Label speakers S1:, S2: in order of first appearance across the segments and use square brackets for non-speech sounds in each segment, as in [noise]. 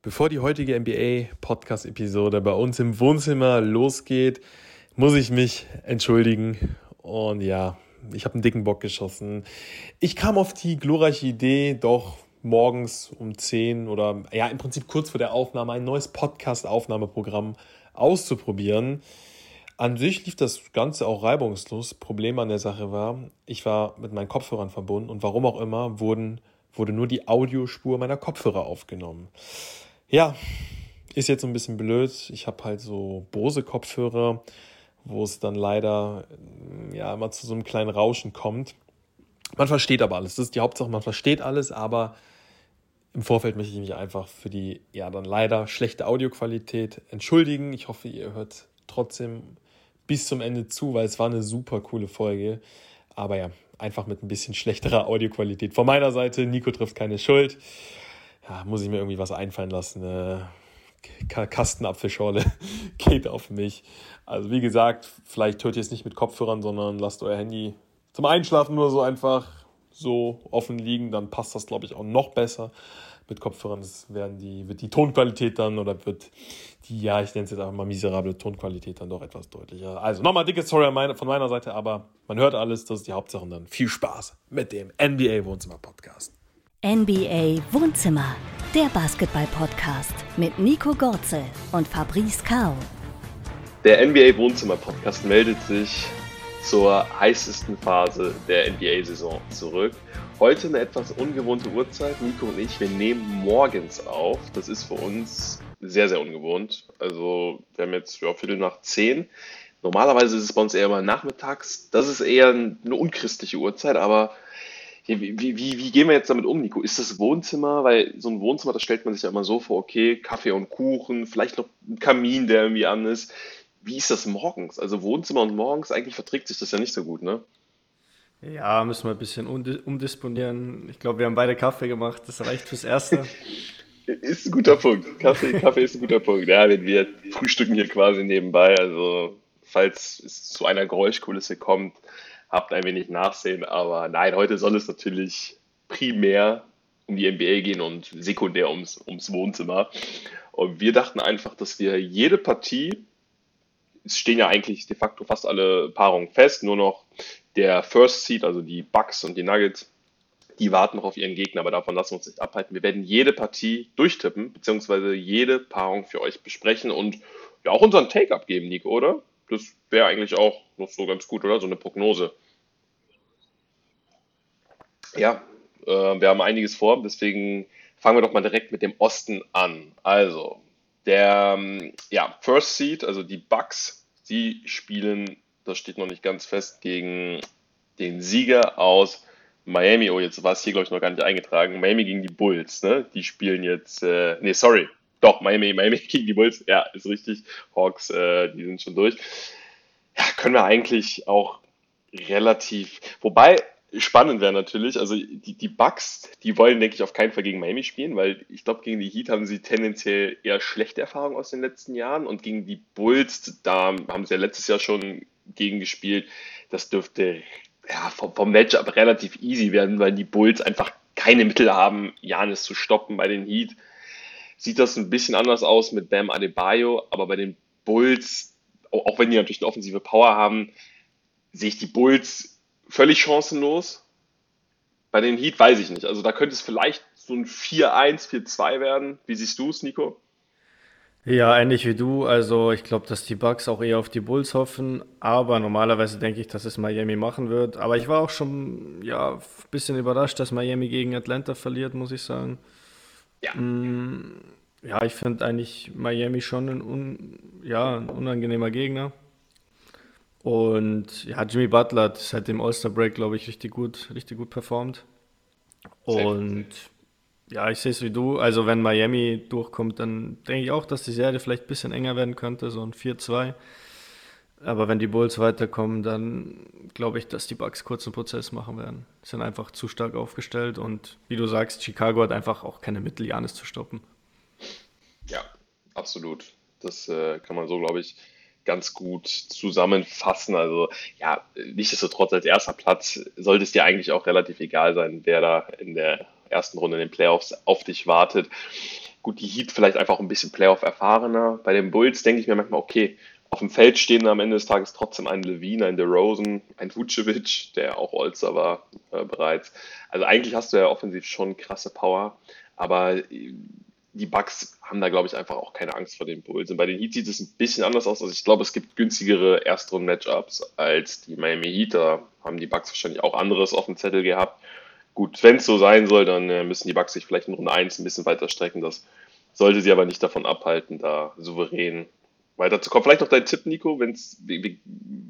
S1: Bevor die heutige NBA-Podcast-Episode bei uns im Wohnzimmer losgeht, muss ich mich entschuldigen. Und ja, ich habe einen dicken Bock geschossen. Ich kam auf die glorreiche Idee, doch morgens um 10 oder ja, im Prinzip kurz vor der Aufnahme ein neues Podcast-Aufnahmeprogramm auszuprobieren. An sich lief das Ganze auch reibungslos. Problem an der Sache war, ich war mit meinen Kopfhörern verbunden und warum auch immer wurden, wurde nur die Audiospur meiner Kopfhörer aufgenommen. Ja, ist jetzt so ein bisschen blöd. Ich habe halt so Bose-Kopfhörer, wo es dann leider ja immer zu so einem kleinen Rauschen kommt. Man versteht aber alles. Das ist die Hauptsache, man versteht alles, aber im Vorfeld möchte ich mich einfach für die ja dann leider schlechte Audioqualität entschuldigen. Ich hoffe, ihr hört trotzdem bis zum Ende zu, weil es war eine super coole Folge. Aber ja, einfach mit ein bisschen schlechterer Audioqualität. Von meiner Seite, Nico trifft keine Schuld ja, muss ich mir irgendwie was einfallen lassen. Äh, Kastenapfelschorle [laughs] geht auf mich. Also wie gesagt, vielleicht hört ihr es nicht mit Kopfhörern, sondern lasst euer Handy zum Einschlafen nur so einfach so offen liegen, dann passt das, glaube ich, auch noch besser. Mit Kopfhörern werden die, wird die Tonqualität dann oder wird die, ja, ich nenne es jetzt einfach mal miserable Tonqualität dann doch etwas deutlicher. Also nochmal dicke Story von meiner Seite, aber man hört alles, das ist die Hauptsache und dann viel Spaß mit dem NBA Wohnzimmer Podcast.
S2: NBA Wohnzimmer, der Basketball-Podcast mit Nico Gorzel und Fabrice Kao.
S3: Der NBA Wohnzimmer Podcast meldet sich zur heißesten Phase der NBA-Saison zurück. Heute eine etwas ungewohnte Uhrzeit. Nico und ich, wir nehmen morgens auf. Das ist für uns sehr, sehr ungewohnt. Also, wir haben jetzt ja, Viertel nach zehn. Normalerweise ist es bei uns eher mal nachmittags. Das ist eher eine unchristliche Uhrzeit, aber wie, wie, wie, gehen wir jetzt damit um, Nico? Ist das Wohnzimmer, weil so ein Wohnzimmer, das stellt man sich ja immer so vor, okay, Kaffee und Kuchen, vielleicht noch ein Kamin, der irgendwie an ist. Wie ist das morgens? Also Wohnzimmer und morgens, eigentlich verträgt sich das ja nicht so gut, ne?
S1: Ja, müssen wir ein bisschen umdisponieren. Ich glaube, wir haben beide Kaffee gemacht, das reicht fürs Erste. [laughs]
S3: ist ein guter Punkt. Kaffee, Kaffee ist ein guter Punkt. Ja, wir frühstücken hier quasi nebenbei, also falls es zu einer Geräuschkulisse kommt, habt ein wenig Nachsehen. Aber nein, heute soll es natürlich primär um die NBA gehen und sekundär ums, ums Wohnzimmer. Und wir dachten einfach, dass wir jede Partie, es stehen ja eigentlich de facto fast alle Paarungen fest, nur noch der First Seed, also die Bucks und die Nuggets, die warten noch auf ihren Gegner, aber davon lassen wir uns nicht abhalten. Wir werden jede Partie durchtippen, beziehungsweise jede Paarung für euch besprechen und ja auch unseren Take abgeben, Nico, oder? Das wäre eigentlich auch noch so ganz gut, oder? So eine Prognose. Ja, äh, wir haben einiges vor, deswegen fangen wir doch mal direkt mit dem Osten an. Also, der ähm, ja, First Seed, also die Bucks, die spielen, das steht noch nicht ganz fest, gegen den Sieger aus Miami. Oh, jetzt war es hier, glaube ich, noch gar nicht eingetragen. Miami gegen die Bulls, ne? Die spielen jetzt, äh, nee, sorry, doch, Miami, Miami [laughs] gegen die Bulls, ja, ist richtig. Hawks, äh, die sind schon durch. Ja, können wir eigentlich auch relativ, wobei spannend wäre natürlich, also die, die Bucks, die wollen, denke ich, auf keinen Fall gegen Miami spielen, weil ich glaube, gegen die Heat haben sie tendenziell eher schlechte Erfahrungen aus den letzten Jahren und gegen die Bulls, da haben sie ja letztes Jahr schon gegen gespielt. Das dürfte ja, vom, vom Matchup relativ easy werden, weil die Bulls einfach keine Mittel haben, Janis zu stoppen bei den Heat sieht das ein bisschen anders aus mit Bam Adebayo, aber bei den Bulls, auch wenn die natürlich eine offensive Power haben, sehe ich die Bulls völlig chancenlos. Bei den Heat weiß ich nicht. Also da könnte es vielleicht so ein 4-1, 4-2 werden. Wie siehst du es, Nico?
S1: Ja, ähnlich wie du. Also ich glaube, dass die Bucks auch eher auf die Bulls hoffen. Aber normalerweise denke ich, dass es Miami machen wird. Aber ich war auch schon ja, ein bisschen überrascht, dass Miami gegen Atlanta verliert, muss ich sagen. Ja. Mm, ja, ich finde eigentlich Miami schon ein, un, ja, ein unangenehmer Gegner. Und ja, Jimmy Butler hat seit dem All-Star-Break, glaube ich, richtig gut, richtig gut performt. Und ja, ich sehe es wie du. Also, wenn Miami durchkommt, dann denke ich auch, dass die Serie vielleicht ein bisschen enger werden könnte, so ein 4-2. Aber wenn die Bulls weiterkommen, dann glaube ich, dass die Bucks kurzen Prozess machen werden. Die sind einfach zu stark aufgestellt und wie du sagst, Chicago hat einfach auch keine Mittel, Janis zu stoppen.
S3: Ja, absolut. Das äh, kann man so, glaube ich, ganz gut zusammenfassen. Also ja, nichtsdestotrotz als erster Platz sollte es dir eigentlich auch relativ egal sein, wer da in der ersten Runde in den Playoffs auf dich wartet. Gut, die Heat vielleicht einfach ein bisschen Playoff erfahrener. Bei den Bulls denke ich mir manchmal, okay, auf dem Feld stehen am Ende des Tages trotzdem ein Levine, ein DeRozan, ein Vucevic, der auch Olster war äh, bereits. Also eigentlich hast du ja offensiv schon krasse Power, aber die Bucks haben da, glaube ich, einfach auch keine Angst vor den Bulls. Und bei den Heat sieht es ein bisschen anders aus. Also ich glaube, es gibt günstigere Erstrunden-Matchups als die Miami Heat. Da haben die Bucks wahrscheinlich auch anderes auf dem Zettel gehabt. Gut, wenn es so sein soll, dann äh, müssen die Bucks sich vielleicht in Runde 1 ein bisschen weiter strecken. Das sollte sie aber nicht davon abhalten, da souverän weiterzukommen. Vielleicht noch dein Tipp, Nico, wenn's,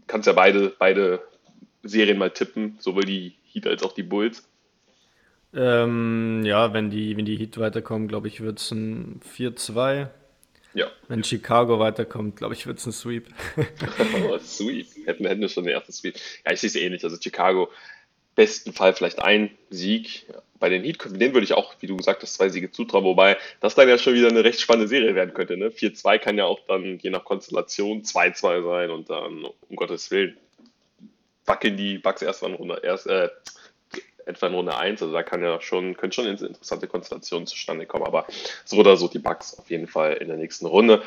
S3: kannst ja beide, beide Serien mal tippen, sowohl die Heat als auch die Bulls.
S1: Ähm, ja, wenn die, wenn die Heat weiterkommen, glaube ich, wird es ein 4-2. Ja. Wenn Chicago weiterkommt, glaube ich, wird es ein Sweep. [laughs]
S3: oh, Sweep. Hätten, hätten wir schon den ersten Sweep. Ja, ich sehe es ähnlich. Also Chicago, besten Fall vielleicht ein Sieg. Bei den Heat, den würde ich auch, wie du gesagt hast, zwei Siege zutrauen, wobei das dann ja schon wieder eine recht spannende Serie werden könnte. Ne? 4-2 kann ja auch dann je nach Konstellation 2-2 sein und dann, um Gottes Willen, wackeln die Bugs erst in Runde, erst, äh, etwa in Runde 1. Also da kann ja schon, können schon interessante Konstellationen zustande kommen. Aber so oder so die Bugs auf jeden Fall in der nächsten Runde.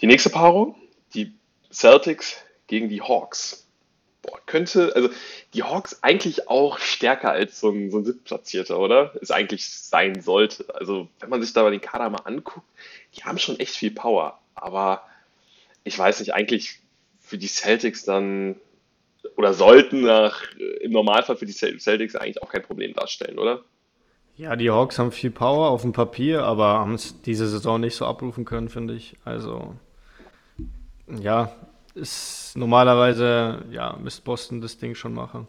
S3: Die nächste Paarung, die Celtics gegen die Hawks. Boah, könnte, also die Hawks eigentlich auch stärker als so ein, so ein Siebtplatzierter, oder? Es eigentlich sein sollte. Also, wenn man sich da mal den Kader mal anguckt, die haben schon echt viel Power. Aber ich weiß nicht, eigentlich für die Celtics dann oder sollten nach, im Normalfall für die Celtics eigentlich auch kein Problem darstellen, oder?
S1: Ja, die Hawks haben viel Power auf dem Papier, aber haben es diese Saison nicht so abrufen können, finde ich. Also, ja, ist normalerweise, ja, müsste Boston das Ding schon machen.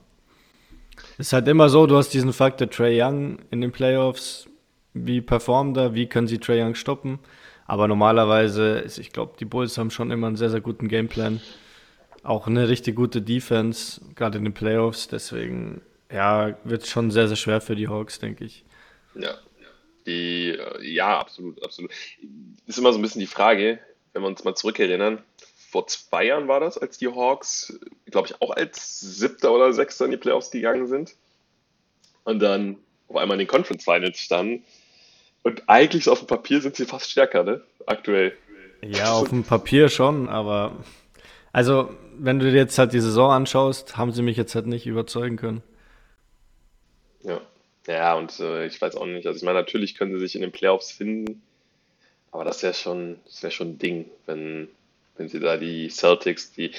S1: Ist halt immer so, du hast diesen Faktor Trey Young in den Playoffs. Wie performt er? Wie können sie Trey Young stoppen? Aber normalerweise, ist, ich glaube, die Bulls haben schon immer einen sehr, sehr guten Gameplan auch eine richtig gute Defense, gerade in den Playoffs. Deswegen, ja, wird es schon sehr, sehr schwer für die Hawks, denke ich.
S3: Ja, die, äh, ja, absolut, absolut. Ist immer so ein bisschen die Frage, wenn wir uns mal zurückerinnern. Vor zwei Jahren war das, als die Hawks, glaube ich, auch als Siebter oder Sechster in die Playoffs gegangen sind. Und dann auf einmal in den Conference Finals standen. Und eigentlich auf dem Papier sind sie fast stärker, ne? Aktuell.
S1: Ja, auf dem Papier schon, aber also, wenn du dir jetzt halt die Saison anschaust, haben sie mich jetzt halt nicht überzeugen können.
S3: Ja, ja und äh, ich weiß auch nicht. Also, ich meine, natürlich können sie sich in den Playoffs finden, aber das wäre schon, das wäre schon ein Ding, wenn, wenn sie da die Celtics, die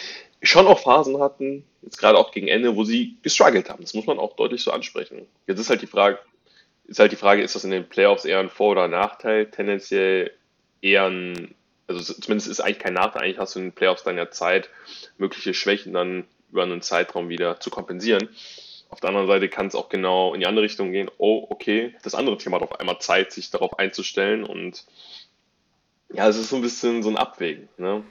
S3: schon auch Phasen hatten, jetzt gerade auch gegen Ende, wo sie gestruggelt haben. Das muss man auch deutlich so ansprechen. Jetzt ist halt die Frage, ist halt die Frage, ist das in den Playoffs eher ein Vor- oder Nachteil? Tendenziell eher ein also zumindest ist eigentlich kein Nachteil. Eigentlich hast du in den Playoffs dann ja Zeit, mögliche Schwächen dann über einen Zeitraum wieder zu kompensieren. Auf der anderen Seite kann es auch genau in die andere Richtung gehen. Oh, okay, das andere Team hat auf einmal Zeit, sich darauf einzustellen und ja, es ist so ein bisschen so ein Abwägen. Ne?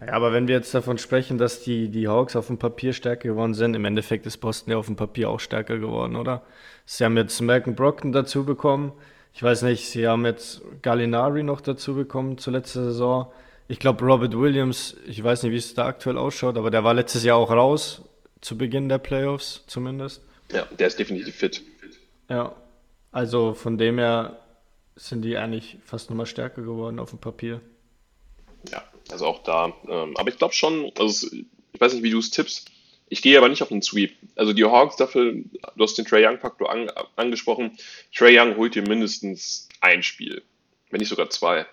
S1: Ja, aber wenn wir jetzt davon sprechen, dass die, die Hawks auf dem Papier stärker geworden sind, im Endeffekt ist Boston ja auf dem Papier auch stärker geworden, oder? Sie haben jetzt Malcolm Brockton dazu bekommen. Ich weiß nicht, sie haben jetzt Gallinari noch dazu bekommen zur letzten Saison. Ich glaube, Robert Williams, ich weiß nicht, wie es da aktuell ausschaut, aber der war letztes Jahr auch raus, zu Beginn der Playoffs zumindest.
S3: Ja, der ist definitiv fit.
S1: Ja, also von dem her sind die eigentlich fast nochmal stärker geworden auf dem Papier.
S3: Ja, also auch da. Ähm, aber ich glaube schon, also ich weiß nicht, wie du es tippst, ich gehe aber nicht auf den Sweep. Also die Hawks dafür, du hast den Trey Young-Faktor an, angesprochen. Trey Young holt dir mindestens ein Spiel, wenn nicht sogar zwei.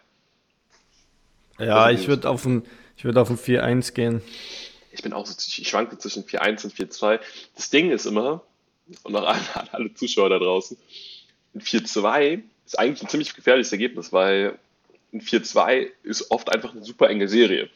S1: Ja, also ich würde auf ein, ich auf ein 4-1 gehen.
S3: Ich bin auch so, ich schwanke zwischen 4-1 und 4-2. Das Ding ist immer, und noch alle, alle Zuschauer da draußen, ein 4-2 ist eigentlich ein ziemlich gefährliches Ergebnis, weil ein 4-2 ist oft einfach eine super enge Serie.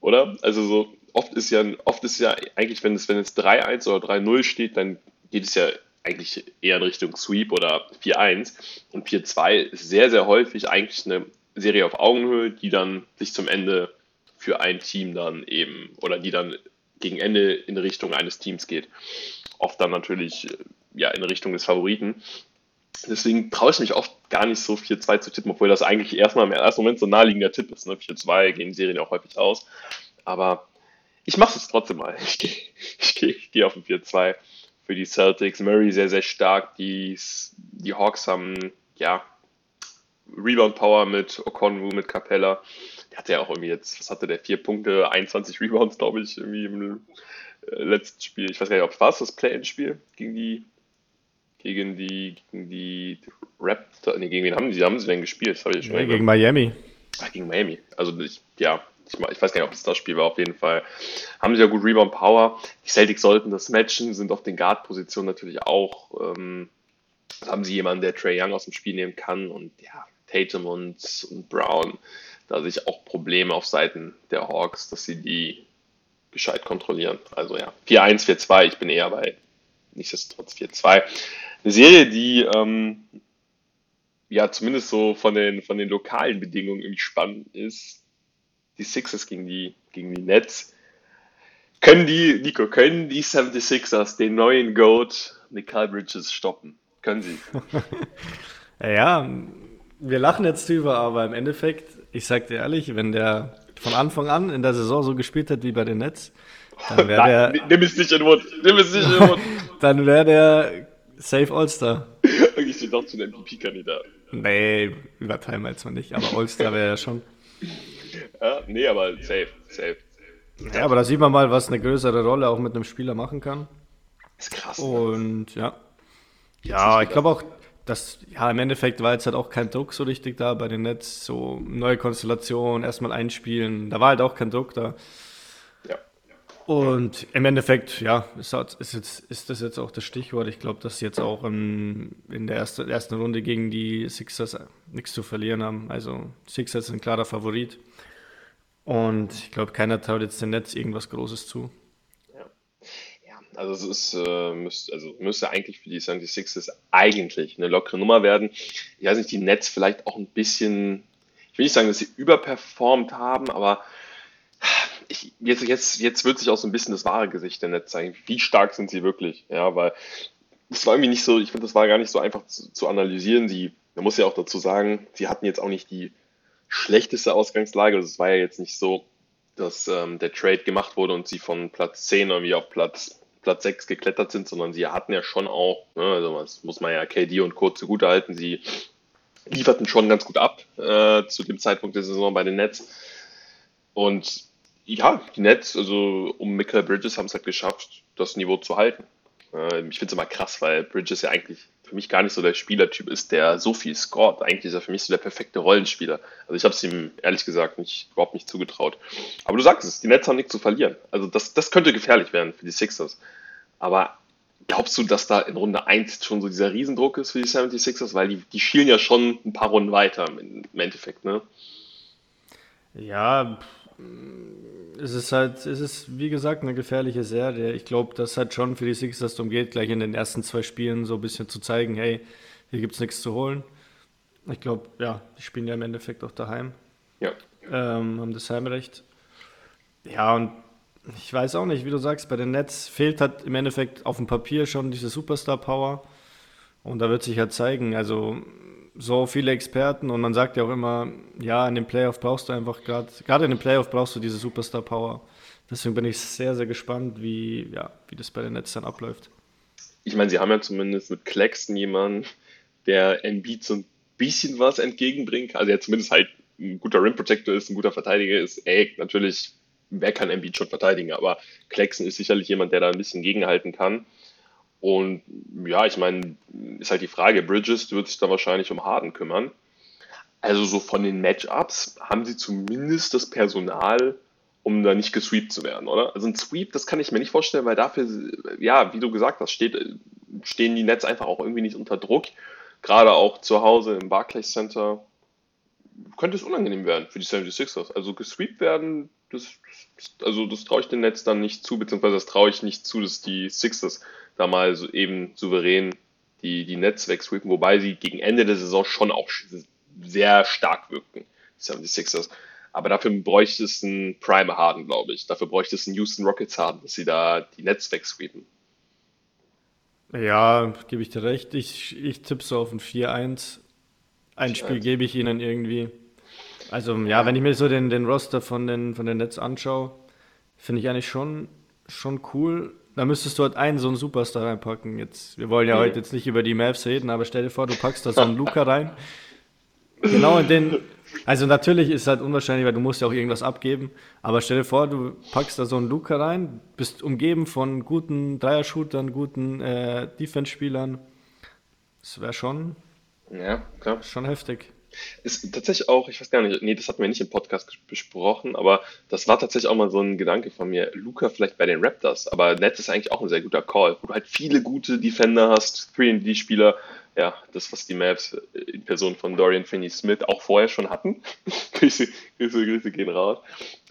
S3: Oder? Also so, oft ist ja, oft ist ja eigentlich, wenn es, wenn es 3-1 oder 3-0 steht, dann geht es ja eigentlich eher in Richtung Sweep oder 4-1. Und 4-2 ist sehr, sehr häufig eigentlich eine Serie auf Augenhöhe, die dann sich zum Ende für ein Team dann eben oder die dann gegen Ende in Richtung eines Teams geht. Oft dann natürlich ja in Richtung des Favoriten. Deswegen traue ich mich oft gar nicht so 4-2 zu tippen, obwohl das eigentlich erstmal im ersten Moment so naheliegender Tipp ist. Ne? 4-2 gehen Serien auch häufig aus. Aber ich mache es trotzdem mal. Ich gehe ich geh, ich geh auf ein 4-2 für die Celtics. Murray sehr, sehr stark. Die, die Hawks haben, ja, Rebound Power mit Okonwu, mit Capella. Der hatte ja auch irgendwie jetzt, was hatte der? Vier Punkte, 21 Rebounds, glaube ich, irgendwie im äh, letzten Spiel. Ich weiß gar nicht, ob es war das Play-In-Spiel gegen die gegen die gegen die Raptors. Nee, gegen wen haben die, haben sie denn gespielt? Das
S1: habe ich schon ja, gegen Miami.
S3: Ach, gegen Miami. Also ich, ja, ich, ich, weiß gar nicht, ob es das Spiel war. Auf jeden Fall haben sie ja gut Rebound Power. Die Celtics sollten das matchen, sind auf den Guard-Positionen natürlich auch. Ähm, haben sie jemanden, der Trey Young aus dem Spiel nehmen kann und ja, Tatum und, und Brown, da sehe ich auch Probleme auf Seiten der Hawks, dass sie die gescheit kontrollieren. Also ja, 4-1, 4-2, ich bin eher bei nichtsdestotrotz 4-2. Eine Serie, die ähm, ja zumindest so von den, von den lokalen Bedingungen irgendwie spannend ist. Die Sixers gegen die, gegen die Nets. Können die, Nico, können die 76ers den neuen Goat Nicole Bridges stoppen? Können sie. [laughs]
S1: ja, wir lachen jetzt drüber, aber im Endeffekt, ich sag dir ehrlich, wenn der von Anfang an in der Saison so gespielt hat wie bei den Nets, dann [laughs] wäre der.
S3: Nimm es nicht in Mund. Nimm es nicht in den Mund. [laughs]
S1: dann wäre der Safe All-Star. [laughs]
S3: ich stehe doch zu einem MVP-Kandidat.
S1: Nee, übertreiben wir jetzt mal nicht, aber All-Star wäre ja schon.
S3: Ja, nee, aber safe, safe.
S1: Ja, aber da sieht man mal, was eine größere Rolle auch mit einem Spieler machen kann.
S3: Das ist krass.
S1: Ne? Und ja. Ja, ich glaube auch, dass, ja, im Endeffekt war jetzt halt auch kein Druck so richtig da bei den Nets. So neue Konstellation, erstmal einspielen. Da war halt auch kein Druck da.
S3: Ja.
S1: Und im Endeffekt, ja, ist, ist, jetzt, ist das jetzt auch das Stichwort. Ich glaube, dass sie jetzt auch in, in der erste, ersten Runde gegen die Sixers nichts zu verlieren haben. Also Sixers sind klarer Favorit. Und ich glaube, keiner traut jetzt den Netz irgendwas Großes zu.
S3: Also es ist, äh, müsste, also müsste eigentlich für die 76ers eigentlich eine lockere Nummer werden. Ich weiß nicht, die Nets vielleicht auch ein bisschen, ich will nicht sagen, dass sie überperformt haben, aber ich, jetzt, jetzt, jetzt wird sich auch so ein bisschen das wahre Gesicht der Nets zeigen. Wie stark sind sie wirklich? Ja, weil das war irgendwie nicht so, ich finde, das war gar nicht so einfach zu, zu analysieren. Sie, man muss ja auch dazu sagen, sie hatten jetzt auch nicht die schlechteste Ausgangslage. Also es war ja jetzt nicht so, dass ähm, der Trade gemacht wurde und sie von Platz 10 irgendwie auf Platz Platz 6 geklettert sind, sondern sie hatten ja schon auch, ne, also das muss man ja KD und Co. zugute halten, sie lieferten schon ganz gut ab äh, zu dem Zeitpunkt der Saison bei den Nets. Und ja, die Nets, also um Michael Bridges haben es halt geschafft, das Niveau zu halten. Äh, ich finde es immer krass, weil Bridges ja eigentlich für mich gar nicht so der Spielertyp ist, der so viel scoret. Eigentlich ist er für mich so der perfekte Rollenspieler. Also ich habe es ihm ehrlich gesagt nicht, überhaupt nicht zugetraut. Aber du sagst es, die Nets haben nichts zu verlieren. Also das, das könnte gefährlich werden für die Sixers. Aber glaubst du, dass da in Runde 1 schon so dieser Riesendruck ist für die 76ers? Weil die, die schielen ja schon ein paar Runden weiter im, Endeffekt, ne?
S1: Ja, es ist halt, es ist wie gesagt eine gefährliche Serie. Ich glaube, das hat schon für die Sixers darum geht, gleich in den ersten zwei Spielen so ein bisschen zu zeigen, hey, hier gibt es nichts zu holen. Ich glaube, ja, die spielen ja im Endeffekt auch daheim.
S3: Ja.
S1: Ähm, haben das Heimrecht. Ja, und ich weiß auch nicht, wie du sagst, bei den Nets fehlt halt im Endeffekt auf dem Papier schon diese Superstar-Power. Und da wird sich halt zeigen, also so viele Experten und man sagt ja auch immer, ja, in dem Playoff brauchst du einfach gerade, gerade in dem Playoff brauchst du diese Superstar-Power. Deswegen bin ich sehr, sehr gespannt, wie, ja, wie das bei den Nets dann abläuft.
S3: Ich meine, sie haben ja zumindest mit Claxton jemanden, der Embiid so ein bisschen was entgegenbringt. Also er zumindest halt ein guter Rim Protector ist, ein guter Verteidiger ist. Ey, natürlich, wer kann Embiid schon verteidigen? Aber Claxton ist sicherlich jemand, der da ein bisschen gegenhalten kann. Und ja, ich meine, ist halt die Frage, Bridges wird sich da wahrscheinlich um Harden kümmern. Also so von den Matchups haben sie zumindest das Personal, um da nicht gesweept zu werden, oder? Also ein Sweep, das kann ich mir nicht vorstellen, weil dafür, ja, wie du gesagt hast, steht, stehen die Nets einfach auch irgendwie nicht unter Druck. Gerade auch zu Hause im Barclays Center könnte es unangenehm werden für die 76ers. Also gesweept werden, das, also das traue ich den Nets dann nicht zu, beziehungsweise das traue ich nicht zu, dass die Sixers da mal so eben souverän die, die Nets wegsweepen, wobei sie gegen Ende der Saison schon auch sehr stark wirkten, die 76ers. Aber dafür bräuchte es einen Prime Harden, glaube ich. Dafür bräuchte es einen Houston Rockets Harden, dass sie da die Nets wegsweepen.
S1: Ja, gebe ich dir recht. Ich, ich tippe so auf ein 4-1. Ein Spiel gebe ich ihnen irgendwie. Also, ja, wenn ich mir so den, den Roster von den, von den Nets anschaue, finde ich eigentlich schon, schon cool. Da müsstest du halt einen so einen Superstar reinpacken. Jetzt, wir wollen ja heute jetzt nicht über die Mavs reden, aber stell dir vor, du packst da so einen Luca rein. genau in den. Also natürlich ist es halt unwahrscheinlich, weil du musst ja auch irgendwas abgeben. Aber stell dir vor, du packst da so einen Luca rein, bist umgeben von guten Dreier-Shootern, guten äh, Defense-Spielern. Das wäre schon,
S3: Ja, klar.
S1: schon heftig.
S3: Ist tatsächlich auch, ich weiß gar nicht, nee, das hatten wir nicht im Podcast besprochen, aber das war tatsächlich auch mal so ein Gedanke von mir. Luca vielleicht bei den Raptors, aber Nets ist eigentlich auch ein sehr guter Call, wo du halt viele gute Defender hast, 3D-Spieler. Ja, das, was die Mavs in Person von Dorian Finney-Smith auch vorher schon hatten. [laughs] Grüße, Grüße, Grüße gehen raus.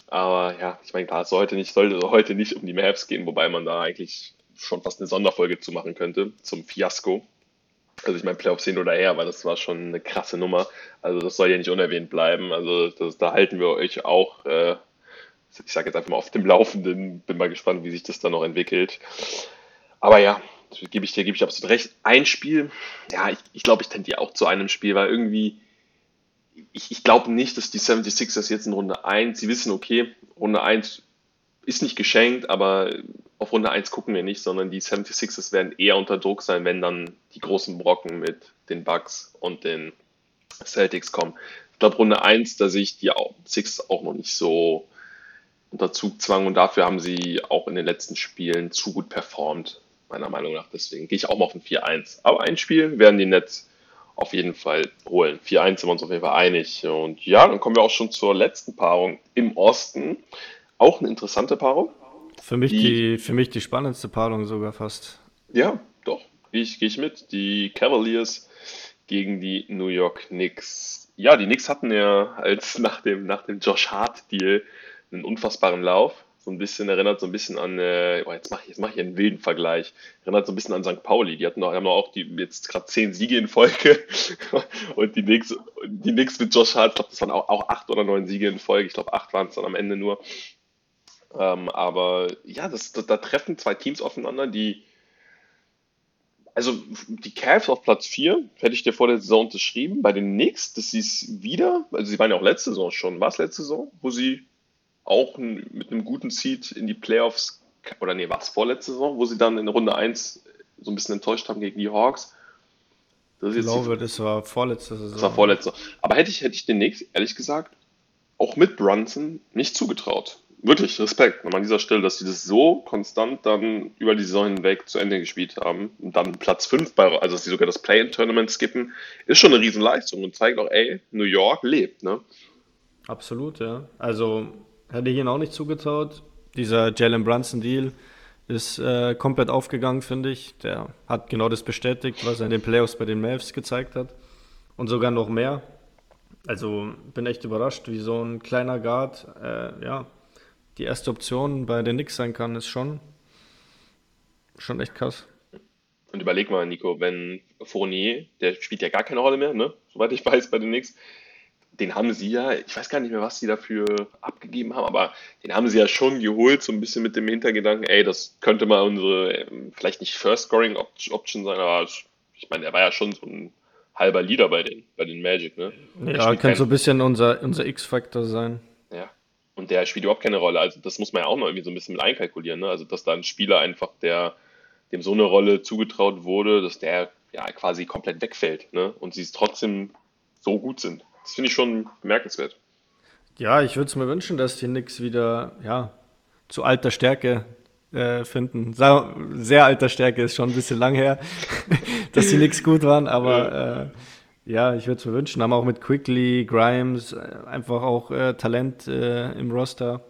S3: Aber ja, ich meine, klar, es soll heute nicht, sollte heute nicht um die Mavs gehen, wobei man da eigentlich schon fast eine Sonderfolge zu machen könnte zum Fiasko. Also ich meine, Playoffs hin oder her, aber das war schon eine krasse Nummer. Also das soll ja nicht unerwähnt bleiben. Also das, da halten wir euch auch, äh, ich sage jetzt einfach mal auf dem Laufenden. Bin mal gespannt, wie sich das dann noch entwickelt. Aber ja, gebe ich dir, gebe ich absolut recht. Ein Spiel, ja, ich, ich glaube, ich tendiere auch zu einem Spiel, weil irgendwie, ich, ich glaube nicht, dass die 76ers jetzt in Runde 1, sie wissen, okay, Runde 1 ist nicht geschenkt, aber auf Runde 1 gucken wir nicht, sondern die 76ers werden eher unter Druck sein, wenn dann die großen Brocken mit den Bucks und den Celtics kommen. Ich glaube, Runde 1, da sehe ich die auch, Six auch noch nicht so unter Zugzwang und dafür haben sie auch in den letzten Spielen zu gut performt, meiner Meinung nach. Deswegen gehe ich auch mal auf ein 4-1. Aber ein Spiel werden die Nets auf jeden Fall holen. 4-1 sind wir uns auf jeden Fall einig. Und ja, dann kommen wir auch schon zur letzten Paarung im Osten. Auch eine interessante Paarung.
S1: Für mich
S3: Die-
S1: die, für mich die spannendste Paarung sogar fast.
S3: Ja, doch. Gehe ich, gehe ich mit. Die Cavaliers gegen die New York Knicks. Ja, die Knicks hatten ja als nach dem, nach dem Josh Hart-Deal einen unfassbaren Lauf. So ein bisschen erinnert so ein bisschen an, äh, oh, jetzt mache ich, jetzt mach ich einen wilden Vergleich. Erinnert so ein bisschen an St. Pauli. Die hatten noch, haben noch auch die, jetzt gerade zehn Siege in Folge. [laughs] Und die Knicks, die Knicks mit Josh Hart, ich glaube, das waren auch, auch acht oder neun Siege in Folge. Ich glaube, acht waren es dann am Ende nur. Ähm, aber ja, das, da, da treffen zwei Teams aufeinander, die also die Cavs auf Platz 4 hätte ich dir vor der Saison unterschrieben. Bei den Knicks, das ist wieder, also sie waren ja auch letzte Saison schon, war es letzte Saison, wo sie auch mit einem guten Seed in die Playoffs, oder nee, war es vorletzte Saison, wo sie dann in Runde 1 so ein bisschen enttäuscht haben gegen die Hawks. Das
S1: Ich
S3: jetzt die
S1: glaube, das war vorletzte Saison.
S3: das war vorletzter. Aber hätte ich, hätte ich den Knicks, ehrlich gesagt, auch mit Brunson nicht zugetraut. Wirklich Respekt an dieser Stelle, dass sie das so konstant dann über die Saison hinweg zu Ende gespielt haben und dann Platz 5 bei, also dass sie sogar das Play-in-Tournament skippen, ist schon eine Riesenleistung und zeigt auch, ey, New York lebt, ne?
S1: Absolut, ja. Also hätte ich ihnen auch nicht zugetraut. Dieser Jalen Brunson-Deal ist äh, komplett aufgegangen, finde ich. Der hat genau das bestätigt, was er in den Playoffs bei den Mavs gezeigt hat. Und sogar noch mehr. Also bin echt überrascht, wie so ein kleiner Guard, äh, ja, die erste Option bei den Knicks sein kann, ist schon, schon echt krass.
S3: Und überleg mal, Nico, wenn Fournier, der spielt ja gar keine Rolle mehr, ne? Soweit ich weiß bei den Knicks, den haben sie ja, ich weiß gar nicht mehr, was sie dafür abgegeben haben, aber den haben sie ja schon geholt, so ein bisschen mit dem Hintergedanken, ey, das könnte mal unsere, ähm, vielleicht nicht First Scoring Op- Option sein, aber ich meine, er war ja schon so ein halber Leader bei den, bei den Magic, ne?
S1: Ja, kann
S3: kein-
S1: so ein bisschen unser, unser X-Faktor sein.
S3: ja. Und der spielt überhaupt keine Rolle. Also das muss man ja auch noch irgendwie so ein bisschen mit einkalkulieren. Ne? Also dass da ein Spieler einfach, der dem so eine Rolle zugetraut wurde, dass der ja quasi komplett wegfällt. Ne? Und sie es trotzdem so gut sind. Das finde ich schon bemerkenswert.
S1: Ja, ich würde es mir wünschen, dass die Knicks wieder ja, zu alter Stärke äh, finden. Sa- Sehr alter Stärke ist schon ein bisschen lang her, [laughs] dass die Knicks gut waren, aber äh, ja, ich würde es mir wünschen. Haben auch mit Quickly, Grimes, äh, einfach auch äh, Talent äh, im Roster.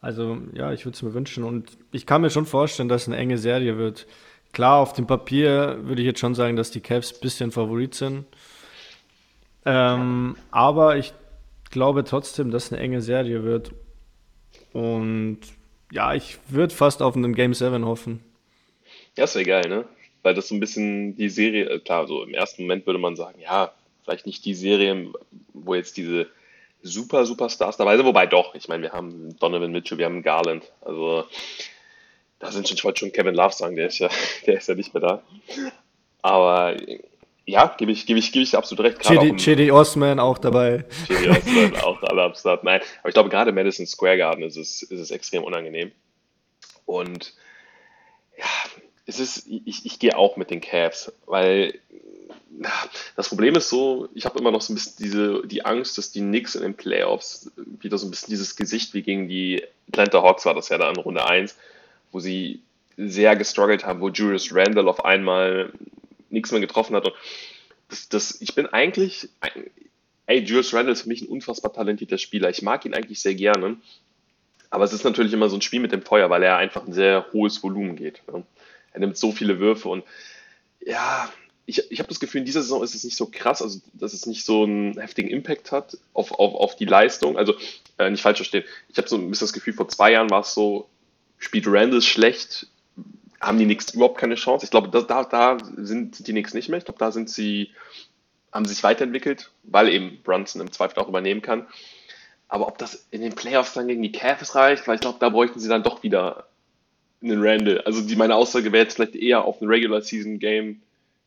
S1: Also ja, ich würde es mir wünschen und ich kann mir schon vorstellen, dass es eine enge Serie wird. Klar, auf dem Papier würde ich jetzt schon sagen, dass die Cavs ein bisschen Favorit sind. Ähm, aber ich glaube trotzdem, dass es eine enge Serie wird. Und ja, ich würde fast auf einen Game 7 hoffen.
S3: Das wäre geil, ne? Weil das so ein bisschen die Serie, äh, klar, so im ersten Moment würde man sagen, ja, vielleicht nicht die Serie, wo jetzt diese super, Superstars dabei sind, wobei doch, ich meine, wir haben Donovan Mitchell, wir haben Garland, also da sind schon, ich wollte schon Kevin Love sagen, der ist ja, [laughs] der ist ja nicht mehr da. Aber ja, gebe ich, gebe ich, gebe ich absolut recht.
S1: Chidi, Chidi Osman auch dabei.
S3: Chili Osman auch alle am Start. Nein, aber ich glaube, gerade Madison Square Garden ist es, ist es extrem unangenehm. Und ja, es ist, ich, ich gehe auch mit den Cavs, weil das Problem ist so, ich habe immer noch so ein bisschen diese, die Angst, dass die Knicks in den Playoffs wieder so ein bisschen dieses Gesicht wie gegen die Atlanta Hawks war das ja da in Runde 1, wo sie sehr gestruggelt haben, wo Julius Randall auf einmal nichts mehr getroffen hat. Und das, das, ich bin eigentlich, ey, Julius Randall ist für mich ein unfassbar talentierter Spieler. Ich mag ihn eigentlich sehr gerne. Aber es ist natürlich immer so ein Spiel mit dem Feuer, weil er einfach ein sehr hohes Volumen geht. Ne? Er nimmt so viele Würfe und ja, ich, ich habe das Gefühl, in dieser Saison ist es nicht so krass, also dass es nicht so einen heftigen Impact hat auf, auf, auf die Leistung. Also äh, nicht falsch verstehen. Ich habe so ein bisschen das Gefühl, vor zwei Jahren war es so, spielt Randall schlecht, haben die Knicks überhaupt keine Chance. Ich glaube, da, da sind die Knicks nicht mehr. Ich glaube, da sind sie, haben sich weiterentwickelt, weil eben Brunson im Zweifel auch übernehmen kann. Aber ob das in den Playoffs dann gegen die Cavs reicht, weil ich glaube, da bräuchten sie dann doch wieder einen Randall. Also die, meine Aussage wäre jetzt vielleicht eher auf ein Regular Season Game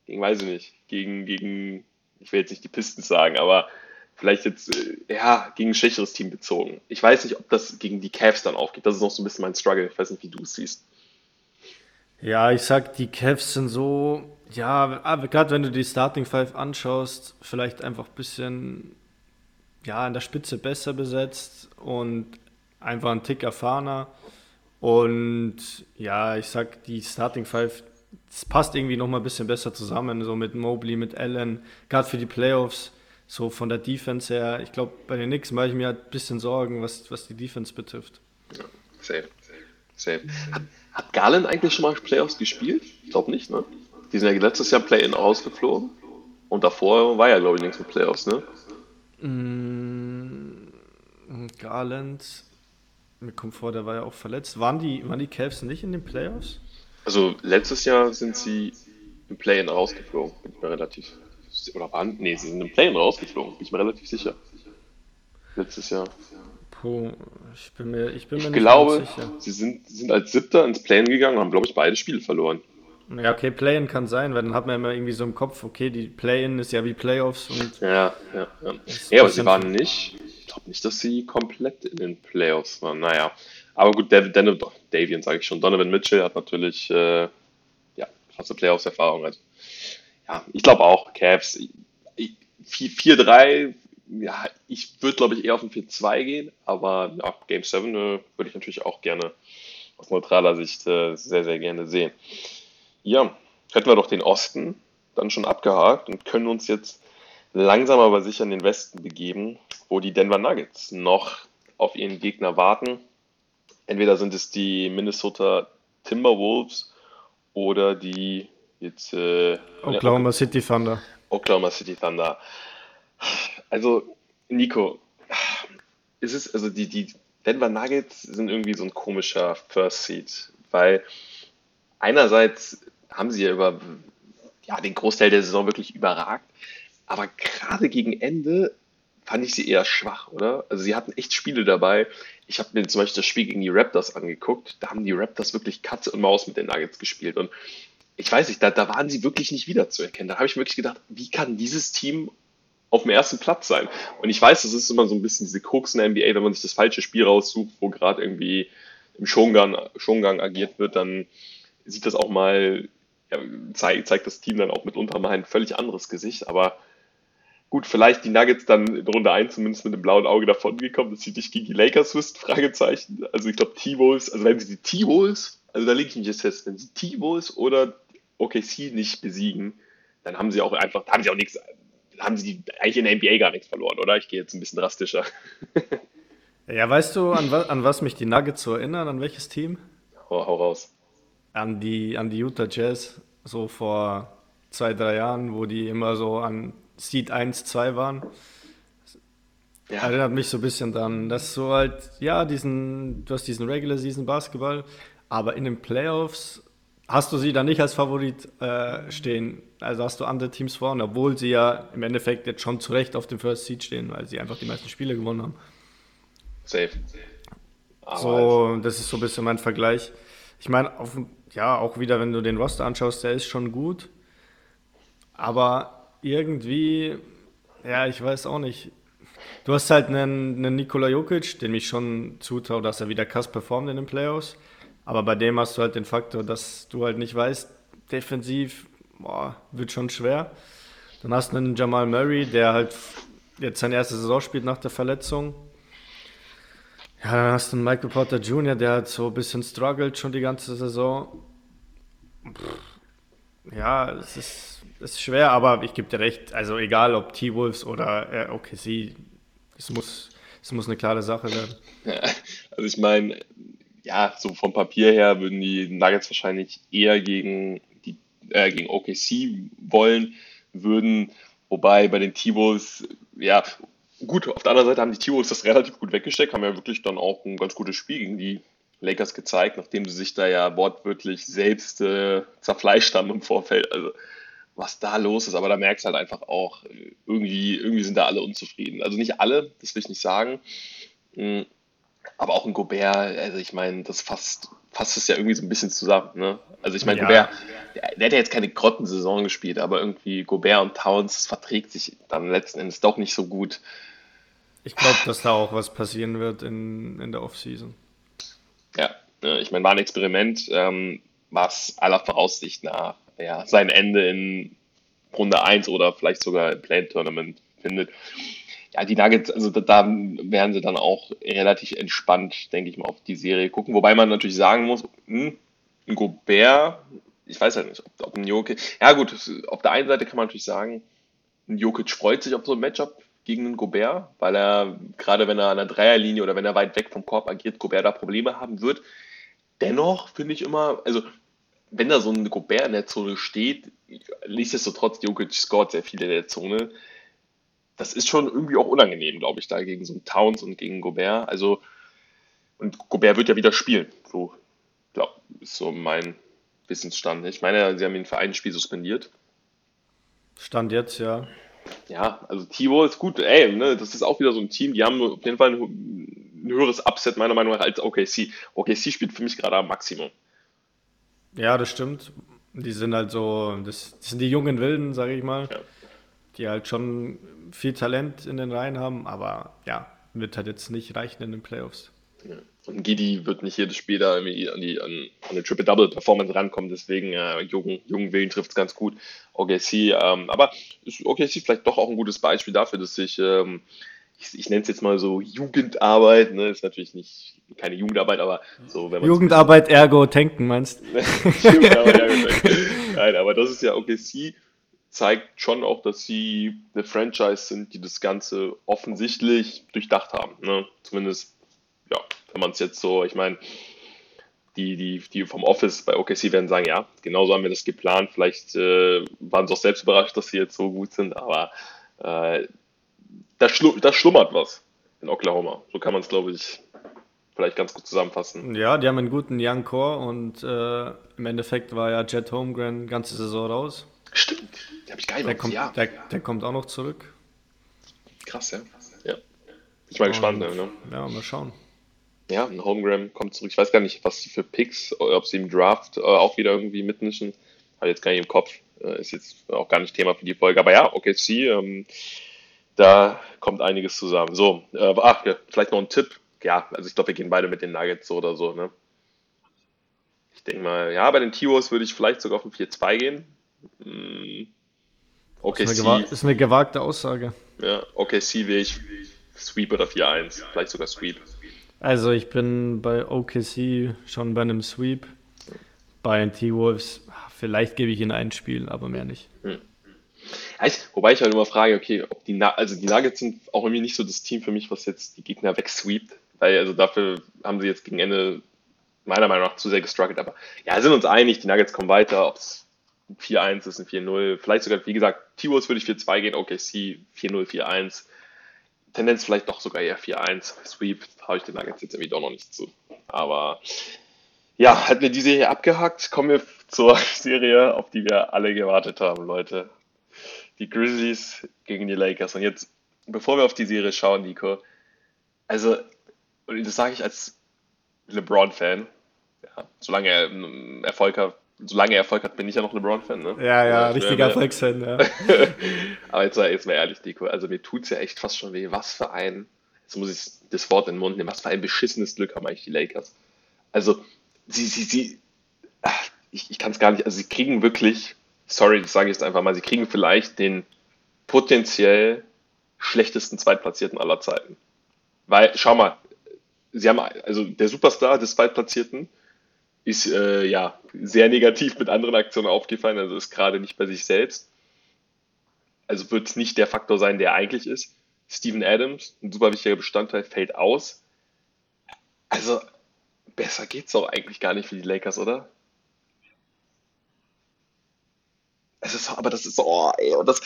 S3: gegen, weiß ich nicht, gegen, gegen, ich will jetzt nicht die Pistons sagen, aber vielleicht jetzt, äh, ja, gegen ein schwächeres Team bezogen. Ich weiß nicht, ob das gegen die Cavs dann aufgeht. Das ist noch so ein bisschen mein Struggle. Ich weiß nicht, wie du es siehst.
S1: Ja, ich sag, die Cavs sind so, ja, gerade wenn du die Starting Five anschaust, vielleicht einfach ein bisschen, ja, an der Spitze besser besetzt und einfach ein Tick erfahrener. Und ja, ich sag, die Starting Five, es passt irgendwie noch mal ein bisschen besser zusammen, so mit Mobley, mit Allen, gerade für die Playoffs, so von der Defense her. Ich glaube, bei den Knicks mache ich mir halt ein bisschen Sorgen, was, was die Defense betrifft.
S3: Ja, safe, safe. Hat, hat Garland eigentlich schon mal Playoffs gespielt? Ich glaube nicht, ne? Die sind ja letztes Jahr Play-In rausgeflogen. Und davor war ja, glaube ich, nichts mit Playoffs, ne?
S1: Mm, Garland, mir kommt vor, der war ja auch verletzt. Waren die, waren die Cavs nicht in den Playoffs?
S3: Also letztes Jahr sind sie im Play-In rausgeflogen, bin ich mir relativ oder waren, nee, sie sind im Play-In rausgeflogen, bin ich mir relativ sicher. Letztes Jahr.
S1: Puh, ich bin mir, ich bin mir
S3: ich nicht glaube, sicher. Sie sind, sind als Siebter ins Play-In gegangen und haben, glaube ich, beide Spiele verloren.
S1: Ja, okay, Play-In kann sein, weil dann hat man immer irgendwie so im Kopf, okay, die Play-In ist ja wie Playoffs und.
S3: Ja, ja, ja. Ja, aber sie waren nicht, ich glaube nicht, dass sie komplett in den Playoffs waren. Naja. Aber gut, Dav Dav Davian sage ich schon. Donovan Mitchell hat natürlich äh, ja, eine Playoffs-Erfahrung. Also, ja, ich glaube auch, Cavs 4-3, ja, ich würde glaube ich eher auf ein 4-2 gehen, aber ja, Game 7 äh, würde ich natürlich auch gerne aus neutraler Sicht äh, sehr, sehr gerne sehen. Ja, hätten wir doch den Osten dann schon abgehakt und können uns jetzt langsam aber sicher in den Westen begeben, wo die Denver Nuggets noch auf ihren Gegner warten. Entweder sind es die Minnesota Timberwolves oder die jetzt äh,
S1: Oklahoma City Thunder.
S3: Oklahoma City Thunder. Also, Nico, ist es, also die, die Denver Nuggets sind irgendwie so ein komischer First Seed, weil einerseits haben sie ja über ja, den Großteil der Saison wirklich überragt, aber gerade gegen Ende fand ich sie eher schwach, oder? Also sie hatten echt Spiele dabei. Ich habe mir zum Beispiel das Spiel gegen die Raptors angeguckt. Da haben die Raptors wirklich Katze und Maus mit den Nuggets gespielt. Und ich weiß nicht, da, da waren sie wirklich nicht wiederzuerkennen. Da habe ich wirklich gedacht, wie kann dieses Team auf dem ersten Platz sein? Und ich weiß, das ist immer so ein bisschen diese Krux in der NBA, wenn man sich das falsche Spiel raussucht, wo gerade irgendwie im Schongang, Schongang agiert wird, dann sieht das auch mal, ja, zeigt, zeigt das Team dann auch mitunter mal ein völlig anderes Gesicht. Aber gut, vielleicht die Nuggets dann in Runde 1 zumindest mit dem blauen Auge davon gekommen, dass sie dich gegen die Lakers wisst, Fragezeichen. Also ich glaube T-Wolves, also wenn sie die T-Wolves, also da lege ich mich jetzt fest, wenn sie T-Wolves oder OKC nicht besiegen, dann haben sie auch einfach, haben sie auch nichts, haben sie eigentlich in der NBA gar nichts verloren, oder? Ich gehe jetzt ein bisschen drastischer. [laughs]
S1: ja, weißt du, an, an was mich die Nuggets so erinnern? An welches Team?
S3: Hau, hau raus.
S1: An die, an die Utah Jazz, so vor zwei, drei Jahren, wo die immer so an Seed 1, 2 waren. Ja. Erinnert mich so ein bisschen dran, dass so halt, ja, diesen, du hast diesen Regular Season Basketball, aber in den Playoffs hast du sie dann nicht als Favorit äh, stehen. Also hast du andere Teams vorne, obwohl sie ja im Endeffekt jetzt schon zu Recht auf dem First Seed stehen, weil sie einfach die meisten Spiele gewonnen haben.
S3: Safe.
S1: Aber so, das ist so ein bisschen mein Vergleich. Ich meine, ja, auch wieder, wenn du den Roster anschaust, der ist schon gut. Aber irgendwie, ja, ich weiß auch nicht. Du hast halt einen, einen Nikola Jokic, dem ich schon zutraue, dass er wieder krass performt in den Playoffs. Aber bei dem hast du halt den Faktor, dass du halt nicht weißt, defensiv boah, wird schon schwer. Dann hast du einen Jamal Murray, der halt jetzt seine erste Saison spielt nach der Verletzung. Ja, dann hast du einen Michael Porter Jr., der hat so ein bisschen struggelt schon die ganze Saison. Ja, es ist, es ist schwer, aber ich gebe dir recht. Also egal ob T-Wolves oder äh, OKC, es muss, es muss eine klare Sache werden.
S3: also ich meine, ja, so vom Papier her würden die Nuggets wahrscheinlich eher gegen, die, äh, gegen OKC wollen, würden, wobei bei den T-Wolves, ja, gut, auf der anderen Seite haben die T-Wolves das relativ gut weggesteckt, haben ja wirklich dann auch ein ganz gutes Spiel gegen die Lakers gezeigt, nachdem sie sich da ja wortwörtlich selbst äh, zerfleischt haben im Vorfeld. Also was da los ist, aber da merkst du halt einfach auch, irgendwie, irgendwie sind da alle unzufrieden. Also nicht alle, das will ich nicht sagen. Hm, aber auch ein Gobert, also ich meine, das fasst, fasst es ja irgendwie so ein bisschen zusammen. Ne? Also ich meine, ja. Gobert, der, der, hat ja jetzt keine Grottensaison gespielt, aber irgendwie Gobert und Towns, das verträgt sich dann letzten Endes doch nicht so gut.
S1: Ich glaube, dass da auch was passieren wird in, in der Offseason.
S3: Ja, ich meine, war ein Experiment, ähm, was aller Voraussicht nach ja, sein Ende in Runde 1 oder vielleicht sogar im Play-Tournament findet. Ja, die Nuggets, also da, da werden sie dann auch relativ entspannt, denke ich mal, auf die Serie gucken. Wobei man natürlich sagen muss, hm, ein Gobert, ich weiß halt nicht, ob, ob ein Jokic, ja gut, auf der einen Seite kann man natürlich sagen, ein Jokic freut sich auf so ein Matchup gegen einen Gobert, weil er, gerade wenn er an der Dreierlinie oder wenn er weit weg vom Korb agiert, Gobert da Probleme haben wird. Dennoch finde ich immer, also wenn da so ein Gobert in der Zone steht, nichtsdestotrotz, Jokic scoret sehr viel in der Zone. Das ist schon irgendwie auch unangenehm, glaube ich, da gegen so einen Towns und gegen Gobert. Also, und Gobert wird ja wieder spielen. So, glaube ist so mein Wissensstand. Ich meine, sie haben ihn für ein Spiel suspendiert.
S1: Stand jetzt, ja.
S3: Ja, also Tivo ist gut. Ey, ne, das ist auch wieder so ein Team, die haben auf jeden Fall ein, ein höheres Upset meiner Meinung nach als OKC. OKC spielt für mich gerade am Maximum.
S1: Ja, das stimmt. Die sind halt so, das, das sind die jungen Wilden, sage ich mal, ja. die halt schon viel Talent in den Reihen haben, aber ja, wird halt jetzt nicht reichen in den Playoffs.
S3: Ja. Und Gidi wird nicht jedes Spiel da irgendwie an die an, an eine Triple-Double-Performance rankommen, deswegen äh, jungen, jungen Willen trifft es ganz gut. OKC, ähm, aber ist OKC vielleicht doch auch ein gutes Beispiel dafür, dass sich ähm, ich, ich nenne es jetzt mal so Jugendarbeit, ne? ist natürlich nicht keine Jugendarbeit, aber so,
S1: wenn man Jugendarbeit ergo tanken, meinst [laughs] Jugendarbeit ergo
S3: tanken. Nein, aber das ist ja OKC zeigt schon auch, dass sie eine Franchise sind, die das Ganze offensichtlich durchdacht haben. Ne? Zumindest, ja, wenn man es jetzt so, ich meine, die, die, die vom Office bei OKC werden sagen, ja, genauso haben wir das geplant. Vielleicht äh, waren sie auch selbst überrascht, dass sie jetzt so gut sind, aber äh, da, schlu da schlummert was in Oklahoma. So kann man es, glaube ich, vielleicht ganz gut zusammenfassen.
S1: Ja, die haben einen guten Young Core und äh, im Endeffekt war ja Jet Holmgren ganze Saison raus.
S3: Stimmt, der habe ich nicht
S1: der kommt, ja. der, der, kommt auch noch zurück.
S3: Krass, ja. ja. Ich bin mal gespannt. Ne?
S1: Ja, mal schauen.
S3: Ja, ein Holmgren kommt zurück. Ich weiß gar nicht, was sie für Picks, ob sie im Draft äh, auch wieder irgendwie mitmischen. Habe jetzt gar nicht im Kopf. Äh, ist jetzt auch gar nicht Thema für die Folge. Aber ja, OKC, ähm, da kommt einiges zusammen. So, äh, ach, ja, vielleicht noch ein Tipp. Ja, also ich glaube, wir gehen beide mit den Nuggets so oder so, ne? Ich denke mal, ja, bei den T-Wars würde ich vielleicht sogar auf ein 4-2 gehen. Hm.
S1: Okay, ist, eine ist eine gewagte Aussage.
S3: Ja, okay, C will ich Sweep oder 4-1. Vielleicht sogar Sweep.
S1: Also ich bin bei OKC schon bei einem Sweep. Bei den T-Wolves, vielleicht gebe ich ihnen ein Spiel, aber mehr nicht. Hm.
S3: wobei ich halt immer frage, okay, ob die, also die Nuggets sind auch irgendwie nicht so das Team für mich, was jetzt die Gegner wegsweept. Weil also dafür haben sie jetzt gegen Ende meiner Meinung nach zu sehr gestruggelt. Aber ja, sind uns einig, die Nuggets kommen weiter. Ob es 4-1 ist, ein 4-0. Vielleicht sogar, wie gesagt, T-Wolves würde ich 4-2 gehen, OKC 4-0, 4-1. Tendenz vielleicht doch sogar eher 4-1. Sweep habe ich den Nuggets jetzt irgendwie doch noch nicht zu. Aber ja, hätten wir die Serie abgehakt, kommen wir zur [laughs] Serie, auf die wir alle gewartet haben, Leute. Die Grizzlies gegen die Lakers. Und jetzt, bevor wir auf die Serie schauen, Nico, also, und das sage ich als LeBron-Fan, ja, solange er Erfolg hat, solange er Erfolg hat, bin ich ja noch LeBron-Fan, ne?
S1: Ja, ja, also, richtiger Erfolgsfan, ja. [laughs]
S3: Aber jetzt, jetzt mal ehrlich, Nico, also mir tut es ja echt fast schon weh. Was für ein, jetzt muss ich das Wort in den Mund nehmen, was für ein beschissenes Glück haben eigentlich die Lakers. Also, sie, sie, sie, ich, ich kann es gar nicht, also sie kriegen wirklich, sorry, das sage ich jetzt einfach mal, sie kriegen vielleicht den potenziell schlechtesten Zweitplatzierten aller Zeiten. Weil, schau mal, sie haben, also der Superstar des Zweitplatzierten ist äh, ja sehr negativ mit anderen Aktionen aufgefallen, also ist gerade nicht bei sich selbst. Also wird es nicht der Faktor sein, der eigentlich ist. Steven Adams, ein super wichtiger Bestandteil, fällt aus. Also besser geht's doch eigentlich gar nicht für die Lakers, oder? Es ist, aber das ist so, oh, ey, und das,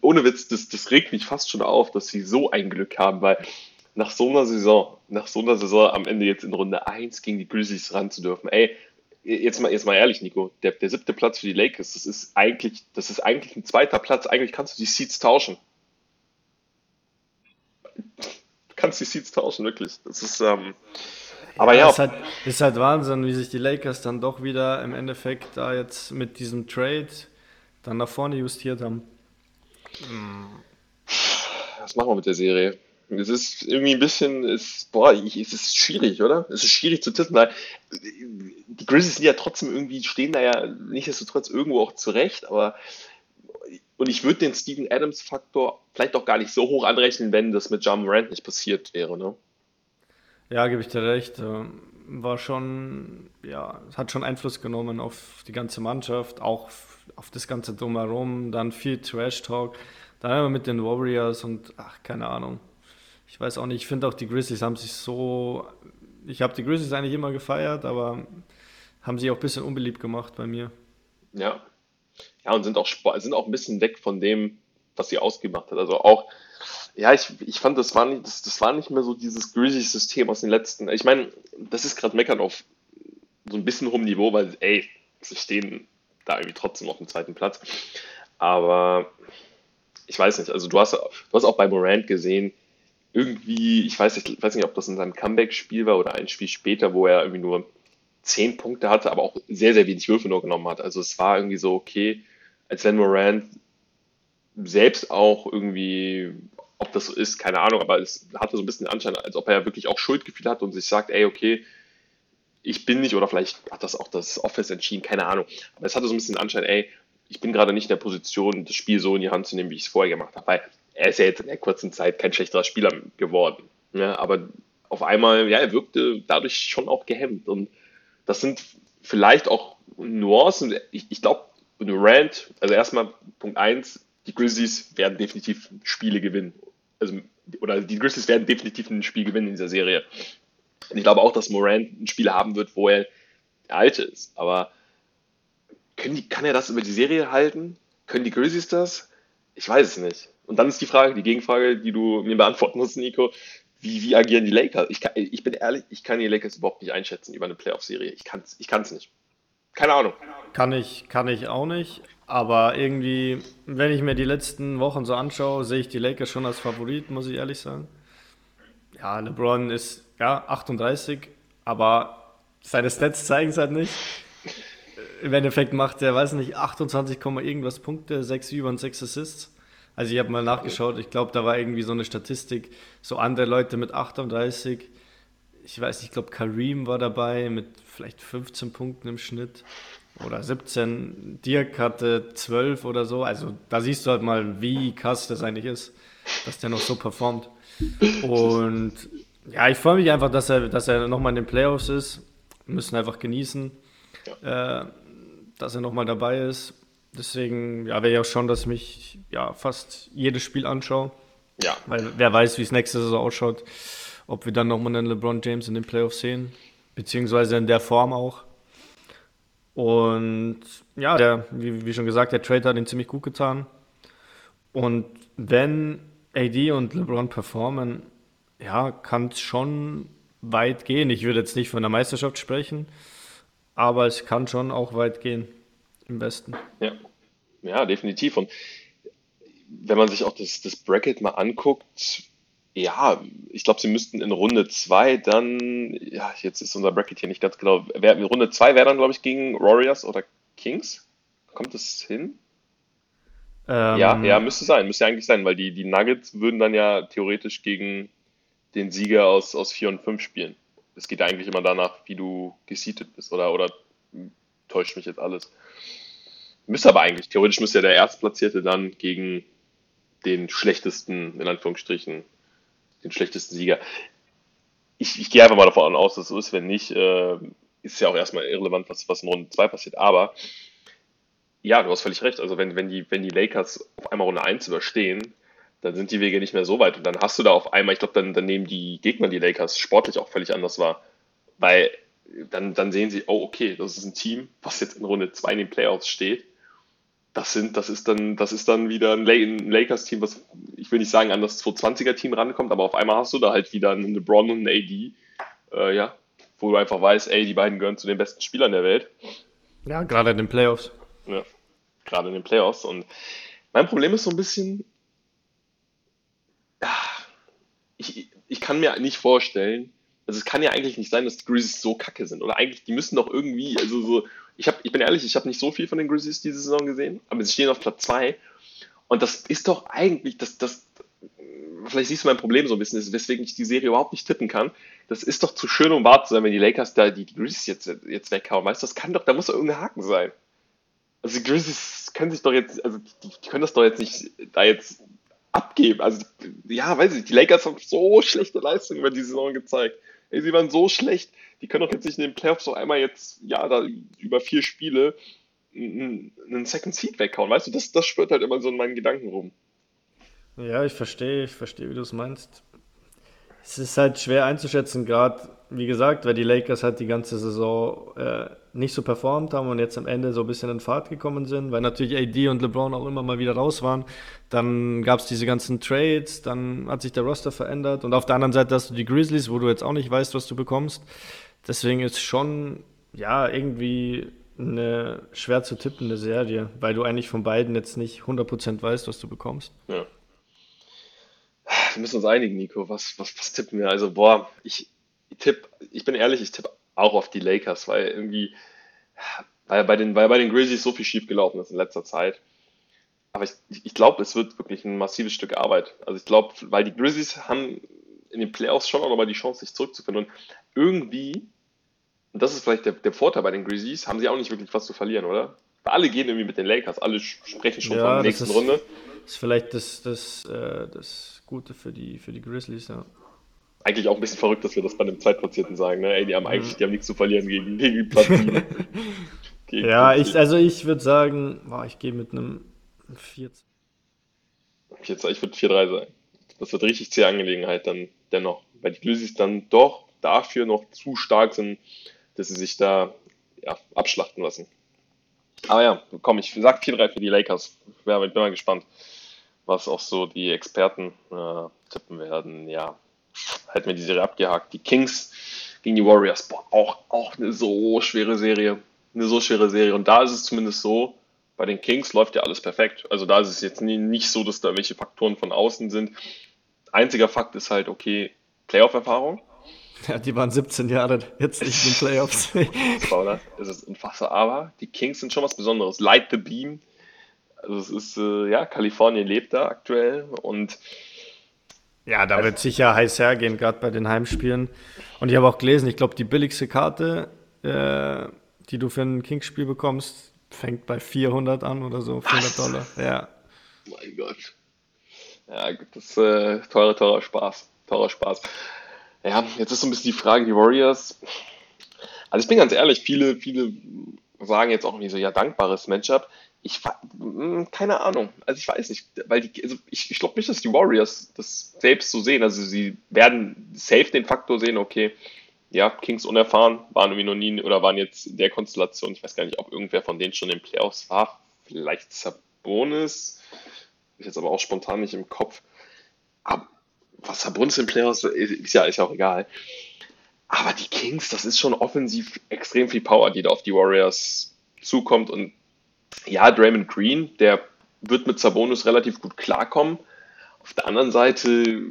S3: ohne Witz, das, das regt mich fast schon auf, dass sie so ein Glück haben, weil nach so einer Saison, nach so einer Saison am Ende jetzt in Runde 1 gegen die Grizzlies ran zu dürfen, ey, jetzt mal, jetzt mal ehrlich, Nico, der, der siebte Platz für die Lakers, das ist eigentlich, das ist eigentlich ein zweiter Platz, eigentlich kannst du die Seats tauschen. Du kannst die Seats tauschen, wirklich. Das ist, ähm, aber ja.
S1: ja. Ist, halt, ist halt Wahnsinn, wie sich die Lakers dann doch wieder im Endeffekt da jetzt mit diesem Trade dann nach vorne justiert haben.
S3: Was machen wir mit der Serie? Es ist irgendwie ein bisschen, ist, boah, ich, es ist schwierig, oder? Es ist schwierig zu tippen, weil die Grizzlies sind ja trotzdem irgendwie, stehen da ja nichtsdestotrotz irgendwo auch zurecht, aber und ich würde den Steven Adams-Faktor vielleicht auch gar nicht so hoch anrechnen, wenn das mit John Morant nicht passiert wäre, ne?
S1: Ja, gebe ich dir recht. Ähm, war schon, ja, hat schon Einfluss genommen auf die ganze Mannschaft, auch auf das ganze Drumherum, dann viel Trash-Talk, dann immer mit den Warriors und ach, keine Ahnung. Ich weiß auch nicht, ich finde auch die Grizzlies haben sich so, ich habe die Grizzlies eigentlich immer gefeiert, aber haben sich auch ein bisschen unbeliebt gemacht bei mir.
S3: Ja. Ja, und sind auch, sind auch ein bisschen weg von dem, was sie ausgemacht hat. Also auch, ja, ich, ich fand, das war, nicht, das, das war nicht mehr so dieses Grizzlies-System aus den letzten. Ich meine, das ist gerade meckern auf so ein bisschen hohem Niveau, weil, ey, sie stehen da irgendwie trotzdem auf dem zweiten Platz. Aber ich weiß nicht, also du hast, du hast auch bei Morant gesehen, irgendwie, ich weiß nicht, ich weiß nicht, ob das in seinem Comeback-Spiel war oder ein Spiel später, wo er irgendwie nur zehn Punkte hatte, aber auch sehr, sehr wenig Würfe nur genommen hat. Also es war irgendwie so, okay, als wenn Morant selbst auch irgendwie, ob das so ist, keine Ahnung, aber es hatte so ein bisschen den Anschein, als ob er wirklich auch Schuldgefühl hat und sich sagt, ey, okay, ich bin nicht, oder vielleicht hat das auch das Office entschieden, keine Ahnung. Aber es hatte so ein bisschen den Anschein, ey, ich bin gerade nicht in der Position, das Spiel so in die Hand zu nehmen, wie ich es vorher gemacht habe. Weil er ist ja jetzt in der kurzen Zeit kein schlechterer Spieler geworden. Ja, aber auf einmal, ja, er wirkte dadurch schon auch gehemmt. Und das sind vielleicht auch Nuancen. Ich, ich glaube, Durant, also erstmal Punkt 1, die Grizzlies werden definitiv Spiele gewinnen. Also, oder die Grizzlies werden definitiv ein Spiel gewinnen in dieser Serie. Und ich glaube auch, dass Morant ein Spiel haben wird, wo er der Alte ist. Aber die, kann er das über die Serie halten? Können die Grizzlies das? Ich weiß es nicht. Und dann ist die Frage, die Gegenfrage, die du mir beantworten musst, Nico. Wie, wie agieren die Lakers? Ich, kann, ich bin ehrlich, ich kann die Lakers überhaupt nicht einschätzen über eine Playoff-Serie. Ich kann es ich kann's nicht. Keine Ahnung.
S1: Kann ich, kann ich auch nicht. Aber irgendwie, wenn ich mir die letzten Wochen so anschaue, sehe ich die Lakers schon als Favorit, muss ich ehrlich sagen. Ja, LeBron ist ja 38, aber seine Stats zeigen es halt nicht. Im Endeffekt macht er, weiß nicht, 28, irgendwas Punkte, 6 über und 6 Assists. Also ich habe mal nachgeschaut, ich glaube, da war irgendwie so eine Statistik, so andere Leute mit 38, ich weiß nicht, ich glaube Kareem war dabei mit vielleicht 15 Punkten im Schnitt oder 17. Dirk hatte 12 oder so. Also da siehst du halt mal, wie krass das eigentlich ist, dass der noch so performt. Und ja, ich freue mich einfach, dass er, dass er nochmal in den Playoffs ist. Wir müssen einfach genießen, ja. äh, dass er nochmal dabei ist. Deswegen ja, wäre ja auch schon, dass ich mich ja, fast jedes Spiel anschaue. Ja. Weil wer weiß, wie es nächste Saison ausschaut, ob wir dann nochmal einen LeBron James in den Playoffs sehen, beziehungsweise in der Form auch. Und ja, der, wie, wie schon gesagt, der Trade hat ihn ziemlich gut getan. Und wenn AD und LeBron performen, ja, kann es schon weit gehen. Ich würde jetzt nicht von der Meisterschaft sprechen, aber es kann schon auch weit gehen im Westen.
S3: Ja, ja definitiv. Und wenn man sich auch das, das Bracket mal anguckt, ja, ich glaube, sie müssten in Runde 2 dann, ja, jetzt ist unser Bracket hier nicht ganz genau, wer, Runde 2 wäre dann, glaube ich, gegen Warriors oder Kings. Kommt das hin? Ähm, ja, ja, müsste sein, müsste eigentlich sein, weil die, die Nuggets würden dann ja theoretisch gegen den Sieger aus, aus 4 und 5 spielen. es geht eigentlich immer danach, wie du geseatet bist oder, oder täuscht mich jetzt alles. Müsste aber eigentlich, theoretisch müsste ja der Erstplatzierte dann gegen den schlechtesten, in Anführungsstrichen, den schlechtesten Sieger. Ich, ich gehe einfach mal davon aus, dass es so ist. Wenn nicht, äh, ist ja auch erstmal irrelevant, was, was in Runde 2 passiert. Aber ja, du hast völlig recht. Also wenn, wenn, die, wenn die Lakers auf einmal Runde 1 überstehen, dann sind die Wege nicht mehr so weit. Und dann hast du da auf einmal, ich glaube, dann, dann nehmen die Gegner die Lakers sportlich auch völlig anders wahr. Weil dann, dann sehen sie, oh, okay, das ist ein Team, was jetzt in Runde 2 in den Playoffs steht. Das sind, das ist dann, das ist dann wieder ein Lakers-Team, was, ich will nicht sagen, an das 220er-Team rankommt, aber auf einmal hast du da halt wieder einen LeBron und einen AD, äh, ja, wo du einfach weißt, ey, die beiden gehören zu den besten Spielern der Welt.
S1: Ja, gerade in den Playoffs.
S3: Ja, gerade in den Playoffs. Und mein Problem ist so ein bisschen, ich, ich kann mir nicht vorstellen, also es kann ja eigentlich nicht sein, dass die Grizzlies so kacke sind. Oder eigentlich, die müssen doch irgendwie, also so, ich, hab, ich bin ehrlich, ich habe nicht so viel von den Grizzlies diese Saison gesehen, aber sie stehen auf Platz 2. Und das ist doch eigentlich, das, das, vielleicht siehst du mein Problem so ein bisschen, weswegen ich die Serie überhaupt nicht tippen kann. Das ist doch zu schön, um wahr zu sein, wenn die Lakers da die, Grizzlies jetzt, jetzt weghauen. Weißt du, das kann doch, da muss doch irgendein Haken sein. Also die Grizzlies können sich doch jetzt, also die, die können das doch jetzt nicht da jetzt abgeben. Also, ja, weiß ich, die Lakers haben so schlechte Leistungen über die Saison gezeigt. Ey, sie waren so schlecht, die können doch jetzt nicht in den Playoffs so einmal jetzt, ja, da über vier Spiele einen Second Seed weghauen. Weißt du, das, das spürt halt immer so in meinen Gedanken rum.
S1: Ja, ich verstehe, ich verstehe, wie du es meinst. Es ist halt schwer einzuschätzen, gerade, wie gesagt, weil die Lakers halt die ganze Saison äh, nicht so performt haben und jetzt am Ende so ein bisschen in Fahrt gekommen sind, weil natürlich AD und LeBron auch immer mal wieder raus waren. Dann gab es diese ganzen Trades, dann hat sich der Roster verändert und auf der anderen Seite hast du die Grizzlies, wo du jetzt auch nicht weißt, was du bekommst. Deswegen ist schon, ja, irgendwie eine schwer zu tippende Serie, weil du eigentlich von beiden jetzt nicht 100% weißt, was du bekommst.
S3: Ja. Wir müssen uns einigen, Nico. Was, was, was tippen wir? Also, boah, ich, tippe, ich bin ehrlich, ich tippe auch auf die Lakers, weil irgendwie, weil bei den, weil bei den Grizzlies so viel schief gelaufen ist in letzter Zeit. Aber ich, ich glaube, es wird wirklich ein massives Stück Arbeit. Also ich glaube, weil die Grizzlies haben in den Playoffs schon auch nochmal die Chance, sich zurückzufinden. Und irgendwie, und das ist vielleicht der, der Vorteil bei den Grizzlies, haben sie auch nicht wirklich was zu verlieren, oder? Weil alle gehen irgendwie mit den Lakers, alle sprechen schon ja, von der nächsten
S1: ist,
S3: Runde.
S1: Das ist vielleicht das, das, äh, das Gute für die, für die Grizzlies, ja
S3: eigentlich auch ein bisschen verrückt, dass wir das bei einem Zweitplatzierten sagen. Ne? Ey, die haben eigentlich die haben nichts zu verlieren gegen, [laughs] gegen Platz 7.
S1: ja, ich, also ich würde sagen, boah, ich gehe mit einem 4.
S3: Ich würde 4-3 sein. Das wird richtig zähe Angelegenheit dann dennoch. Weil die Grizzlies dann doch dafür noch zu stark sind, dass sie sich da ja, abschlachten lassen. Aber ja, komm, ich sag 4-3 für die Lakers. Ich bin mal gespannt, was auch so die Experten äh, tippen werden. Ja, hätten wir die Serie abgehakt. Die Kings gegen die Warriors, boah, auch, auch eine so schwere Serie. Eine so schwere Serie. Und da ist es zumindest so, bei den Kings läuft ja alles perfekt. Also da ist es jetzt nie, nicht so, dass da welche Faktoren von außen sind. Einziger Fakt ist halt, okay, Playoff-Erfahrung.
S1: Ja, die waren 17 Jahre jetzt nicht in den Playoffs. [laughs]
S3: das ist unfassbar. Aber die Kings sind schon was Besonderes. Light the Beam. Also es ist, äh, ja, Kalifornien lebt da aktuell und
S1: ja, da wird sicher heiß hergehen, gerade bei den Heimspielen. Und ich habe auch gelesen, ich glaube, die billigste Karte, äh, die du für ein Kings-Spiel bekommst, fängt bei 400 an oder so, 400 Dollar. Ja.
S3: Mein Gott. Ja, das ist äh, teurer, teurer Spaß. Teurer Spaß. Ja, jetzt ist so ein bisschen die Frage, die Warriors. Also ich bin ganz ehrlich, viele, viele sagen jetzt auch irgendwie so, ja, dankbares Matchup. Ich hm, keine Ahnung. Also ich weiß nicht, weil die, also ich, ich glaube nicht, dass die Warriors das selbst so sehen. Also sie werden safe den Faktor sehen, okay, ja, Kings unerfahren, waren irgendwie noch nie oder waren jetzt in der Konstellation, ich weiß gar nicht, ob irgendwer von denen schon in den Playoffs war. Vielleicht Sabonis. Ist jetzt aber auch spontan nicht im Kopf. Aber was Sabonis in Playoffs ist ja, ist ja auch egal. Aber die Kings, das ist schon offensiv extrem viel Power, die da auf die Warriors zukommt und ja, Draymond Green, der wird mit Sabonis relativ gut klarkommen. Auf der anderen Seite,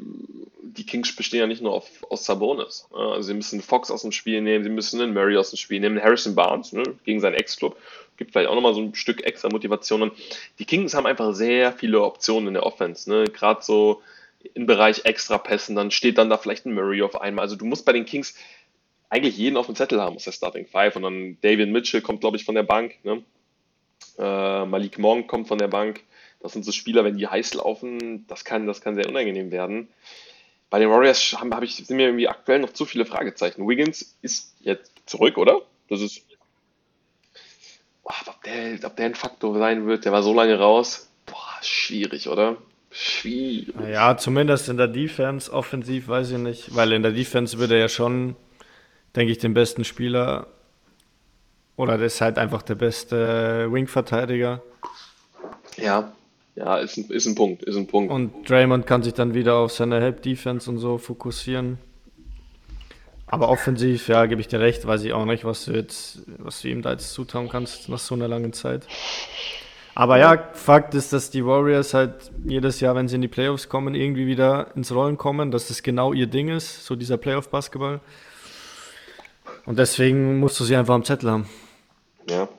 S3: die Kings bestehen ja nicht nur auf, aus Sabonis. Also sie müssen Fox aus dem Spiel nehmen, sie müssen einen Murray aus dem Spiel nehmen, Harrison Barnes ne, gegen seinen Ex-Club. Gibt vielleicht auch nochmal so ein Stück extra Motivation. Die Kings haben einfach sehr viele Optionen in der Offense. Ne? Gerade so im Bereich Extra-Pässen, dann steht dann da vielleicht ein Murray auf einmal. Also du musst bei den Kings eigentlich jeden auf dem Zettel haben aus der Starting Five. Und dann David Mitchell kommt, glaube ich, von der Bank. Ne? Äh, Malik Monk kommt von der Bank. Das sind so Spieler, wenn die heiß laufen, das kann, das kann sehr unangenehm werden. Bei den Warriors haben, hab ich, sind mir irgendwie aktuell noch zu viele Fragezeichen. Wiggins ist jetzt zurück, oder? Das ist. Ob, der, ob der ein Faktor sein wird, der war so lange raus. Boah, schwierig, oder? Schwierig.
S1: Ja, zumindest in der Defense, offensiv weiß ich nicht, weil in der Defense würde er ja schon, denke ich, den besten Spieler oder das ist halt einfach der beste Wing-Verteidiger.
S3: Ja, ja, ist ein, ist ein Punkt, ist ein Punkt.
S1: Und Draymond kann sich dann wieder auf seine Help-Defense und so fokussieren. Aber offensiv, ja, gebe ich dir recht, weiß ich auch nicht, was du jetzt, was du ihm da jetzt zutrauen kannst nach so einer langen Zeit. Aber ja, Fakt ist, dass die Warriors halt jedes Jahr, wenn sie in die Playoffs kommen, irgendwie wieder ins Rollen kommen, dass das genau ihr Ding ist, so dieser Playoff-Basketball. Und deswegen musst du sie einfach am Zettel haben.
S3: Ja.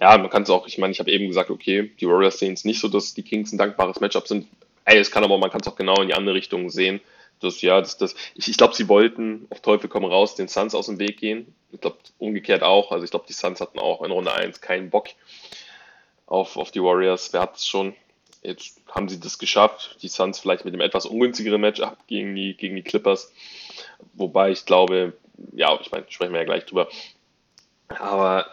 S3: Ja, man kann es auch, ich meine, ich habe eben gesagt, okay, die Warriors sehen es nicht so, dass die Kings ein dankbares Matchup sind. Ey, es kann aber, man kann es auch genau in die andere Richtung sehen. Das, ja, das, das, ich, ich glaube, sie wollten auf Teufel komm raus den Suns aus dem Weg gehen. Ich glaube, umgekehrt auch. Also ich glaube, die Suns hatten auch in Runde 1 keinen Bock auf, auf die Warriors. Wer hat es schon? Jetzt haben sie das geschafft. Die Suns vielleicht mit dem etwas ungünstigeren Matchup gegen die, gegen die Clippers. Wobei ich glaube, ja, ich meine, sprechen wir ja gleich drüber. Aber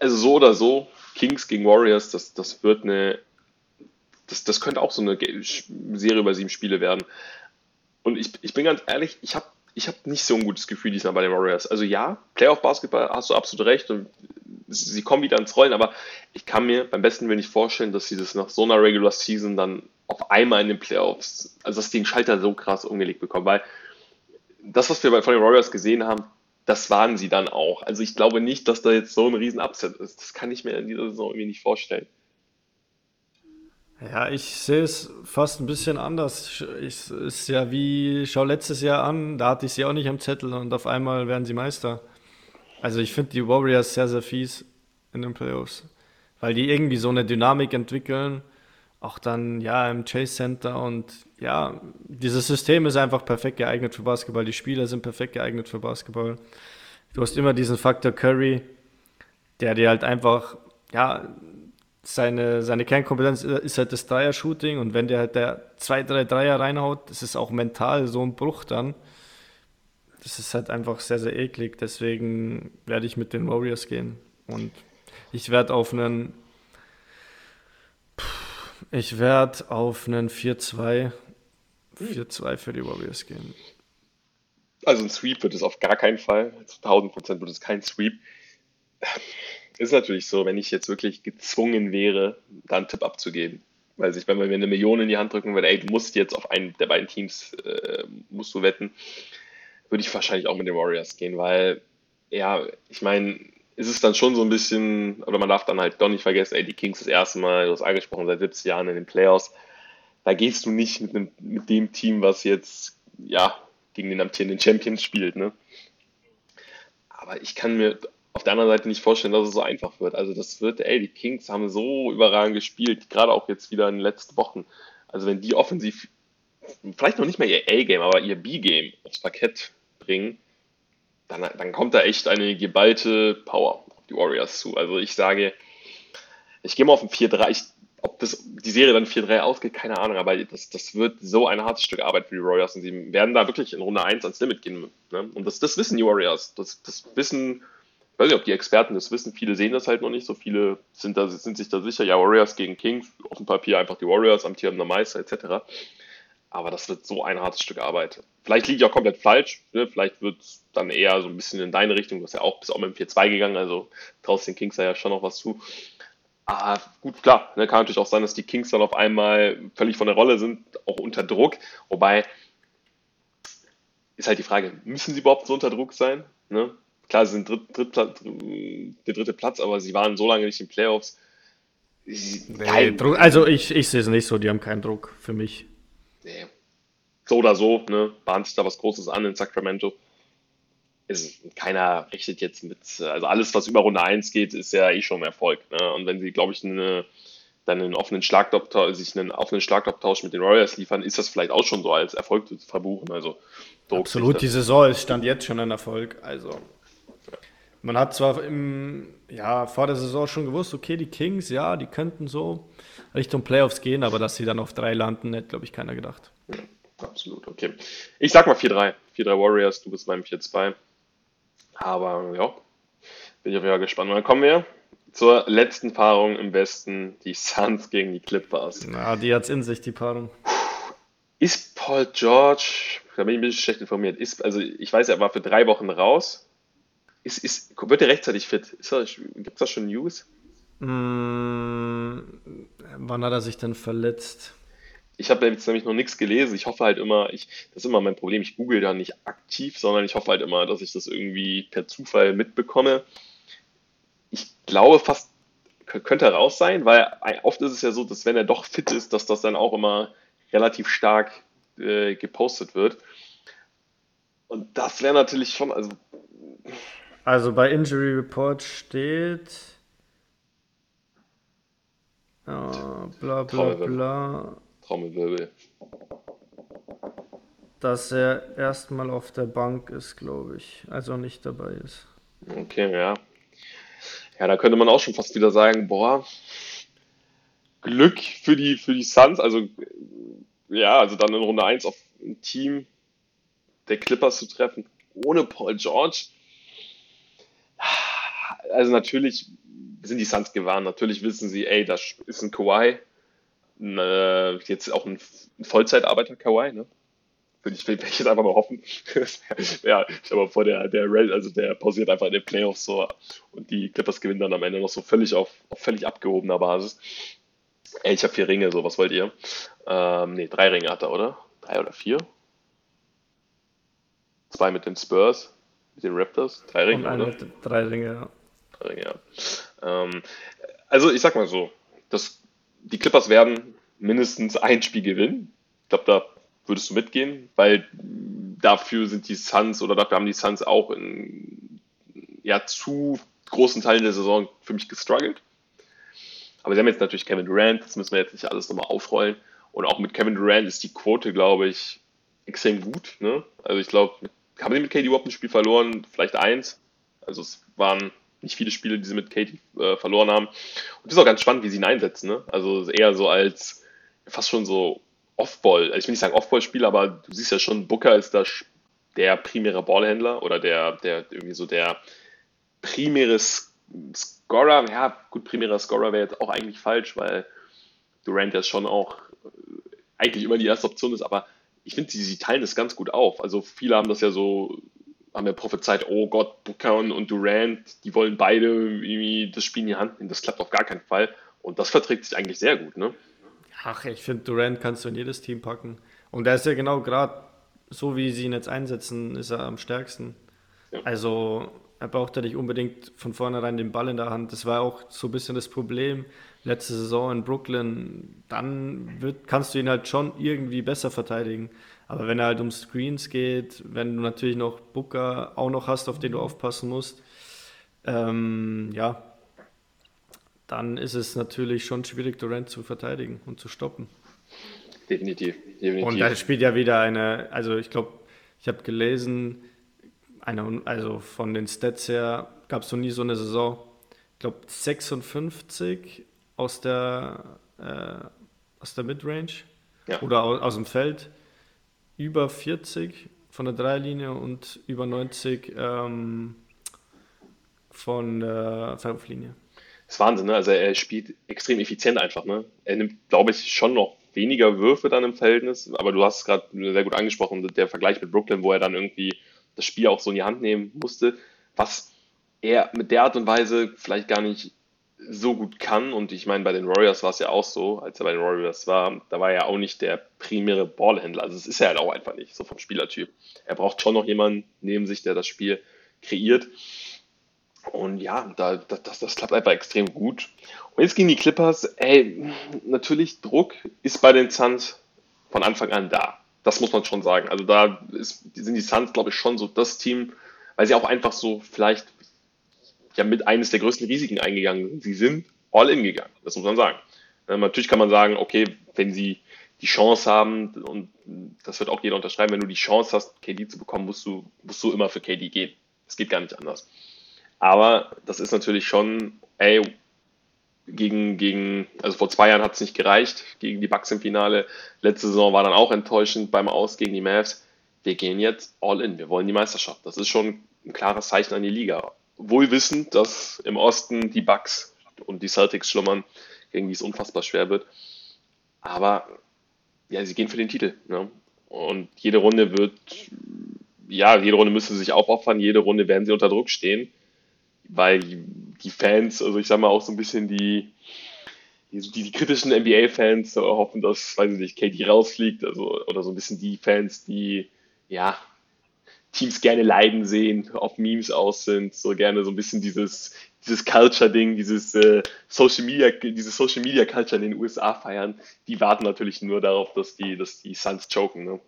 S3: also so oder so, Kings gegen Warriors, das, das wird eine, das, das könnte auch so eine Serie über sieben Spiele werden. Und ich, ich bin ganz ehrlich, ich habe ich hab nicht so ein gutes Gefühl diesmal bei den Warriors. Also ja, Playoff-Basketball hast du absolut recht und sie kommen wieder ins Rollen, aber ich kann mir beim besten Willen nicht vorstellen, dass sie das nach so einer Regular Season dann auf einmal in den Playoffs, also dass die den Schalter so krass umgelegt bekommen, weil das, was wir bei, von den Warriors gesehen haben, das waren sie dann auch. Also ich glaube nicht, dass da jetzt so ein riesen Upset ist. Das kann ich mir in dieser Saison irgendwie nicht vorstellen.
S1: Ja, ich sehe es fast ein bisschen anders. Es ist ja wie, schau letztes Jahr an, da hatte ich sie auch nicht am Zettel und auf einmal werden sie Meister. Also ich finde die Warriors sehr, sehr fies in den Playoffs, weil die irgendwie so eine Dynamik entwickeln, auch dann ja im Chase Center und ja, dieses System ist einfach perfekt geeignet für Basketball. Die Spieler sind perfekt geeignet für Basketball. Du hast immer diesen Faktor Curry, der dir halt einfach, ja, seine, seine Kernkompetenz ist halt das Dreier-Shooting und wenn der halt der zwei, drei Dreier reinhaut, das ist auch mental so ein Bruch dann. Das ist halt einfach sehr, sehr eklig. Deswegen werde ich mit den Warriors gehen. Und ich werde auf einen. Ich werde auf einen 4-2 4-2 für die Warriors gehen.
S3: Also ein Sweep wird es auf gar keinen Fall. Zu 1000 Prozent wird es kein Sweep. Ist natürlich so, wenn ich jetzt wirklich gezwungen wäre, da einen Tipp abzugeben. Weil sich, wenn wir mir eine Million in die Hand drücken würde, ey, du musst jetzt auf einen der beiden Teams, äh, musst du wetten, würde ich wahrscheinlich auch mit den Warriors gehen, weil, ja, ich meine, ist es dann schon so ein bisschen, oder man darf dann halt doch nicht vergessen, ey, die Kings das erste Mal, du hast angesprochen, seit 70 Jahren in den Playoffs da gehst du nicht mit, einem, mit dem Team, was jetzt ja gegen den amtierenden Champions spielt. Ne? Aber ich kann mir auf der anderen Seite nicht vorstellen, dass es so einfach wird. Also das wird, ey, die Kings haben so überragend gespielt, gerade auch jetzt wieder in den letzten Wochen. Also wenn die offensiv vielleicht noch nicht mehr ihr A-Game, aber ihr B-Game aufs Parkett bringen, dann, dann kommt da echt eine geballte Power auf die Warriors zu. Also ich sage, ich gehe mal auf ein 4-3. Ich ob das, die Serie dann 4-3 ausgeht, keine Ahnung, aber das, das wird so ein hartes Stück Arbeit für die Warriors und sie werden da wirklich in Runde 1 ans Limit gehen. Ne? Und das, das wissen die Warriors. Das, das wissen, ich weiß nicht, ob die Experten das wissen, viele sehen das halt noch nicht, so viele sind, da, sind sich da sicher, ja, Warriors gegen Kings, auf dem Papier einfach die Warriors, amtierender Meister etc. Aber das wird so ein hartes Stück Arbeit. Vielleicht liege ich auch komplett falsch, ne? vielleicht wird es dann eher so ein bisschen in deine Richtung, du hast ja auch bis auch mit dem 4-2 gegangen, also traust den Kings ja schon noch was zu. Ah, gut, klar. Ne, kann natürlich auch sein, dass die Kings dann auf einmal völlig von der Rolle sind, auch unter Druck. Wobei ist halt die Frage, müssen sie überhaupt so unter Druck sein? Ne? Klar, sie sind dritt, dritt, der dritte Platz, aber sie waren so lange nicht in Playoffs.
S1: Nee, also ich, ich sehe es nicht so, die haben keinen Druck für mich.
S3: Nee. So oder so, ne? bahnt sich da was Großes an in Sacramento ist, keiner rechnet jetzt mit, also alles, was über Runde 1 geht, ist ja eh schon ein Erfolg. Ne? Und wenn sie, glaube ich, eine, dann einen offenen Schlagabtausch, sich einen offenen Schlagabtausch mit den Warriors liefern, ist das vielleicht auch schon so als Erfolg zu verbuchen. Also
S1: Absolut, die Saison ist stand jetzt schon ein Erfolg. Also man hat zwar im, ja, vor der Saison schon gewusst, okay, die Kings, ja, die könnten so Richtung Playoffs gehen, aber dass sie dann auf drei landen, hätte, glaube ich, keiner gedacht.
S3: Ja, absolut, okay. Ich sag mal 4-3. 4-3 Warriors, du bist beim 4-2. Aber ja, bin ich auf jeden Fall gespannt. Und dann kommen wir zur letzten Paarung im Westen, die Suns gegen die Clippers.
S1: Na, die hat's in sich, die Paarung.
S3: Ist Paul George, da bin ich ein bisschen schlecht informiert, ist, also ich weiß, er war für drei Wochen raus. Ist, ist, wird er rechtzeitig fit? Gibt es da schon News?
S1: Mm, wann hat er sich denn verletzt?
S3: Ich habe jetzt nämlich noch nichts gelesen. Ich hoffe halt immer, ich, das ist immer mein Problem, ich google da nicht aktiv, sondern ich hoffe halt immer, dass ich das irgendwie per Zufall mitbekomme. Ich glaube fast, könnte er raus sein, weil oft ist es ja so, dass wenn er doch fit ist, dass das dann auch immer relativ stark äh, gepostet wird. Und das wäre natürlich schon, also.
S1: Also bei Injury Report steht. Oh, bla bla bla.
S3: Trommelwirbel.
S1: Dass er erstmal auf der Bank ist, glaube ich. Also nicht dabei ist.
S3: Okay, ja. Ja, da könnte man auch schon fast wieder sagen, boah, Glück für die, für die Suns. Also, ja, also dann in Runde 1 auf ein Team der Clippers zu treffen, ohne Paul George. Also natürlich sind die Suns gewarnt. Natürlich wissen sie, ey, das ist ein Kawhi. Äh, jetzt auch ein Vollzeitarbeiter Kawhi, ne? Würde ich, ich jetzt einfach mal hoffen. [laughs] ja, ich habe vor, der, der, also der pausiert einfach in den Playoffs so und die Clippers gewinnen dann am Ende noch so völlig auf, auf völlig abgehobener Basis. Ey, ich habe vier Ringe, so, was wollt ihr? Ähm, ne, drei Ringe hat er, oder? Drei oder vier? Zwei mit den Spurs, mit den Raptors, drei Ringe,
S1: oder? Mit drei Ringe, ja.
S3: Ringe, ja. Ähm, also, ich sag mal so, das, die Clippers werden mindestens ein Spiel gewinnen. Ich glaube, da würdest du mitgehen, weil dafür sind die Suns oder dafür haben die Suns auch in ja, zu großen Teilen der Saison für mich gestruggelt. Aber sie haben jetzt natürlich Kevin Durant, das müssen wir jetzt nicht alles nochmal aufrollen. Und auch mit Kevin Durant ist die Quote, glaube ich, extrem gut. Ne? Also ich glaube, haben sie mit KD überhaupt ein Spiel verloren? Vielleicht eins. Also es waren nicht viele Spiele, die sie mit KD äh, verloren haben. Und das ist auch ganz spannend, wie sie ihn einsetzen. Ne? Also eher so als fast schon so Off-Ball, also ich will nicht sagen Off-Ball-Spieler, aber du siehst ja schon, Booker ist da der primäre Ballhändler oder der, der irgendwie so der primäre Scorer. Ja, gut, primärer Scorer wäre jetzt auch eigentlich falsch, weil Durant ja schon auch äh, eigentlich immer die erste Option ist, aber ich finde, sie, sie teilen das ganz gut auf. Also viele haben das ja so, haben ja prophezeit, oh Gott, Booker und Durant, die wollen beide irgendwie das Spiel in die Hand nehmen. Das klappt auf gar keinen Fall. Und das verträgt sich eigentlich sehr gut, ne?
S1: Ach, ich finde, Durant kannst du in jedes Team packen. Und der ist ja genau gerade so, wie sie ihn jetzt einsetzen, ist er am stärksten. Ja. Also er braucht ja nicht unbedingt von vornherein den Ball in der Hand. Das war auch so ein bisschen das Problem letzte Saison in Brooklyn. Dann wird, kannst du ihn halt schon irgendwie besser verteidigen. Aber wenn er halt um Screens geht, wenn du natürlich noch Booker auch noch hast, auf den du aufpassen musst, ähm, ja, dann ist es natürlich schon schwierig, Durant zu verteidigen und zu stoppen.
S3: Definitiv, definitiv.
S1: Und da spielt ja wieder eine, also ich glaube, ich habe gelesen, eine, also von den Stats her gab es noch nie so eine Saison. Ich glaube 56 aus der, äh, aus der Midrange ja. oder aus, aus, dem Feld, über 40 von der Dreilinie und über 90 ähm, von der Freiwurflinie.
S3: Das ist Wahnsinn, ne? Also er spielt extrem effizient einfach, ne? Er nimmt, glaube ich, schon noch weniger Würfe dann im Verhältnis, aber du hast es gerade sehr gut angesprochen, der Vergleich mit Brooklyn, wo er dann irgendwie das Spiel auch so in die Hand nehmen musste, was er mit der Art und Weise vielleicht gar nicht so gut kann. Und ich meine, bei den Warriors war es ja auch so, als er bei den Warriors war, da war er auch nicht der primäre Ballhändler. Also es ist er halt auch einfach nicht, so vom Spielertyp. Er braucht schon noch jemanden neben sich, der das Spiel kreiert. Und ja, da, das, das klappt einfach extrem gut. Und jetzt gegen die Clippers, ey, natürlich Druck ist bei den Suns von Anfang an da. Das muss man schon sagen. Also da ist, sind die Suns, glaube ich, schon so das Team, weil sie auch einfach so vielleicht ja mit eines der größten Risiken eingegangen sind. Sie sind all in gegangen, das muss man sagen. Ähm, natürlich kann man sagen, okay, wenn sie die Chance haben, und das wird auch jeder unterschreiben, wenn du die Chance hast, KD zu bekommen, musst du, musst du immer für KD gehen. Es geht gar nicht anders. Aber das ist natürlich schon, ey, gegen, gegen, also vor zwei Jahren hat es nicht gereicht, gegen die Bucks im Finale. Letzte Saison war dann auch enttäuschend beim Aus gegen die Mavs. Wir gehen jetzt all in, wir wollen die Meisterschaft. Das ist schon ein klares Zeichen an die Liga. Wohl wissend, dass im Osten die Bucks und die Celtics schlummern, gegen die es unfassbar schwer wird. Aber ja, sie gehen für den Titel. Ne? Und jede Runde wird, ja, jede Runde müssen sie sich aufopfern, jede Runde werden sie unter Druck stehen weil die Fans, also ich sag mal auch so ein bisschen die, die, die kritischen NBA-Fans hoffen, dass, weiß ich nicht, KD rausfliegt, also, oder so ein bisschen die Fans, die, ja, Teams gerne leiden sehen, auf Memes aus sind, so gerne so ein bisschen dieses, dieses Culture-Ding, dieses äh, Social Media, dieses Social Media Culture in den USA feiern, die warten natürlich nur darauf, dass die, dass die Suns choken, ne?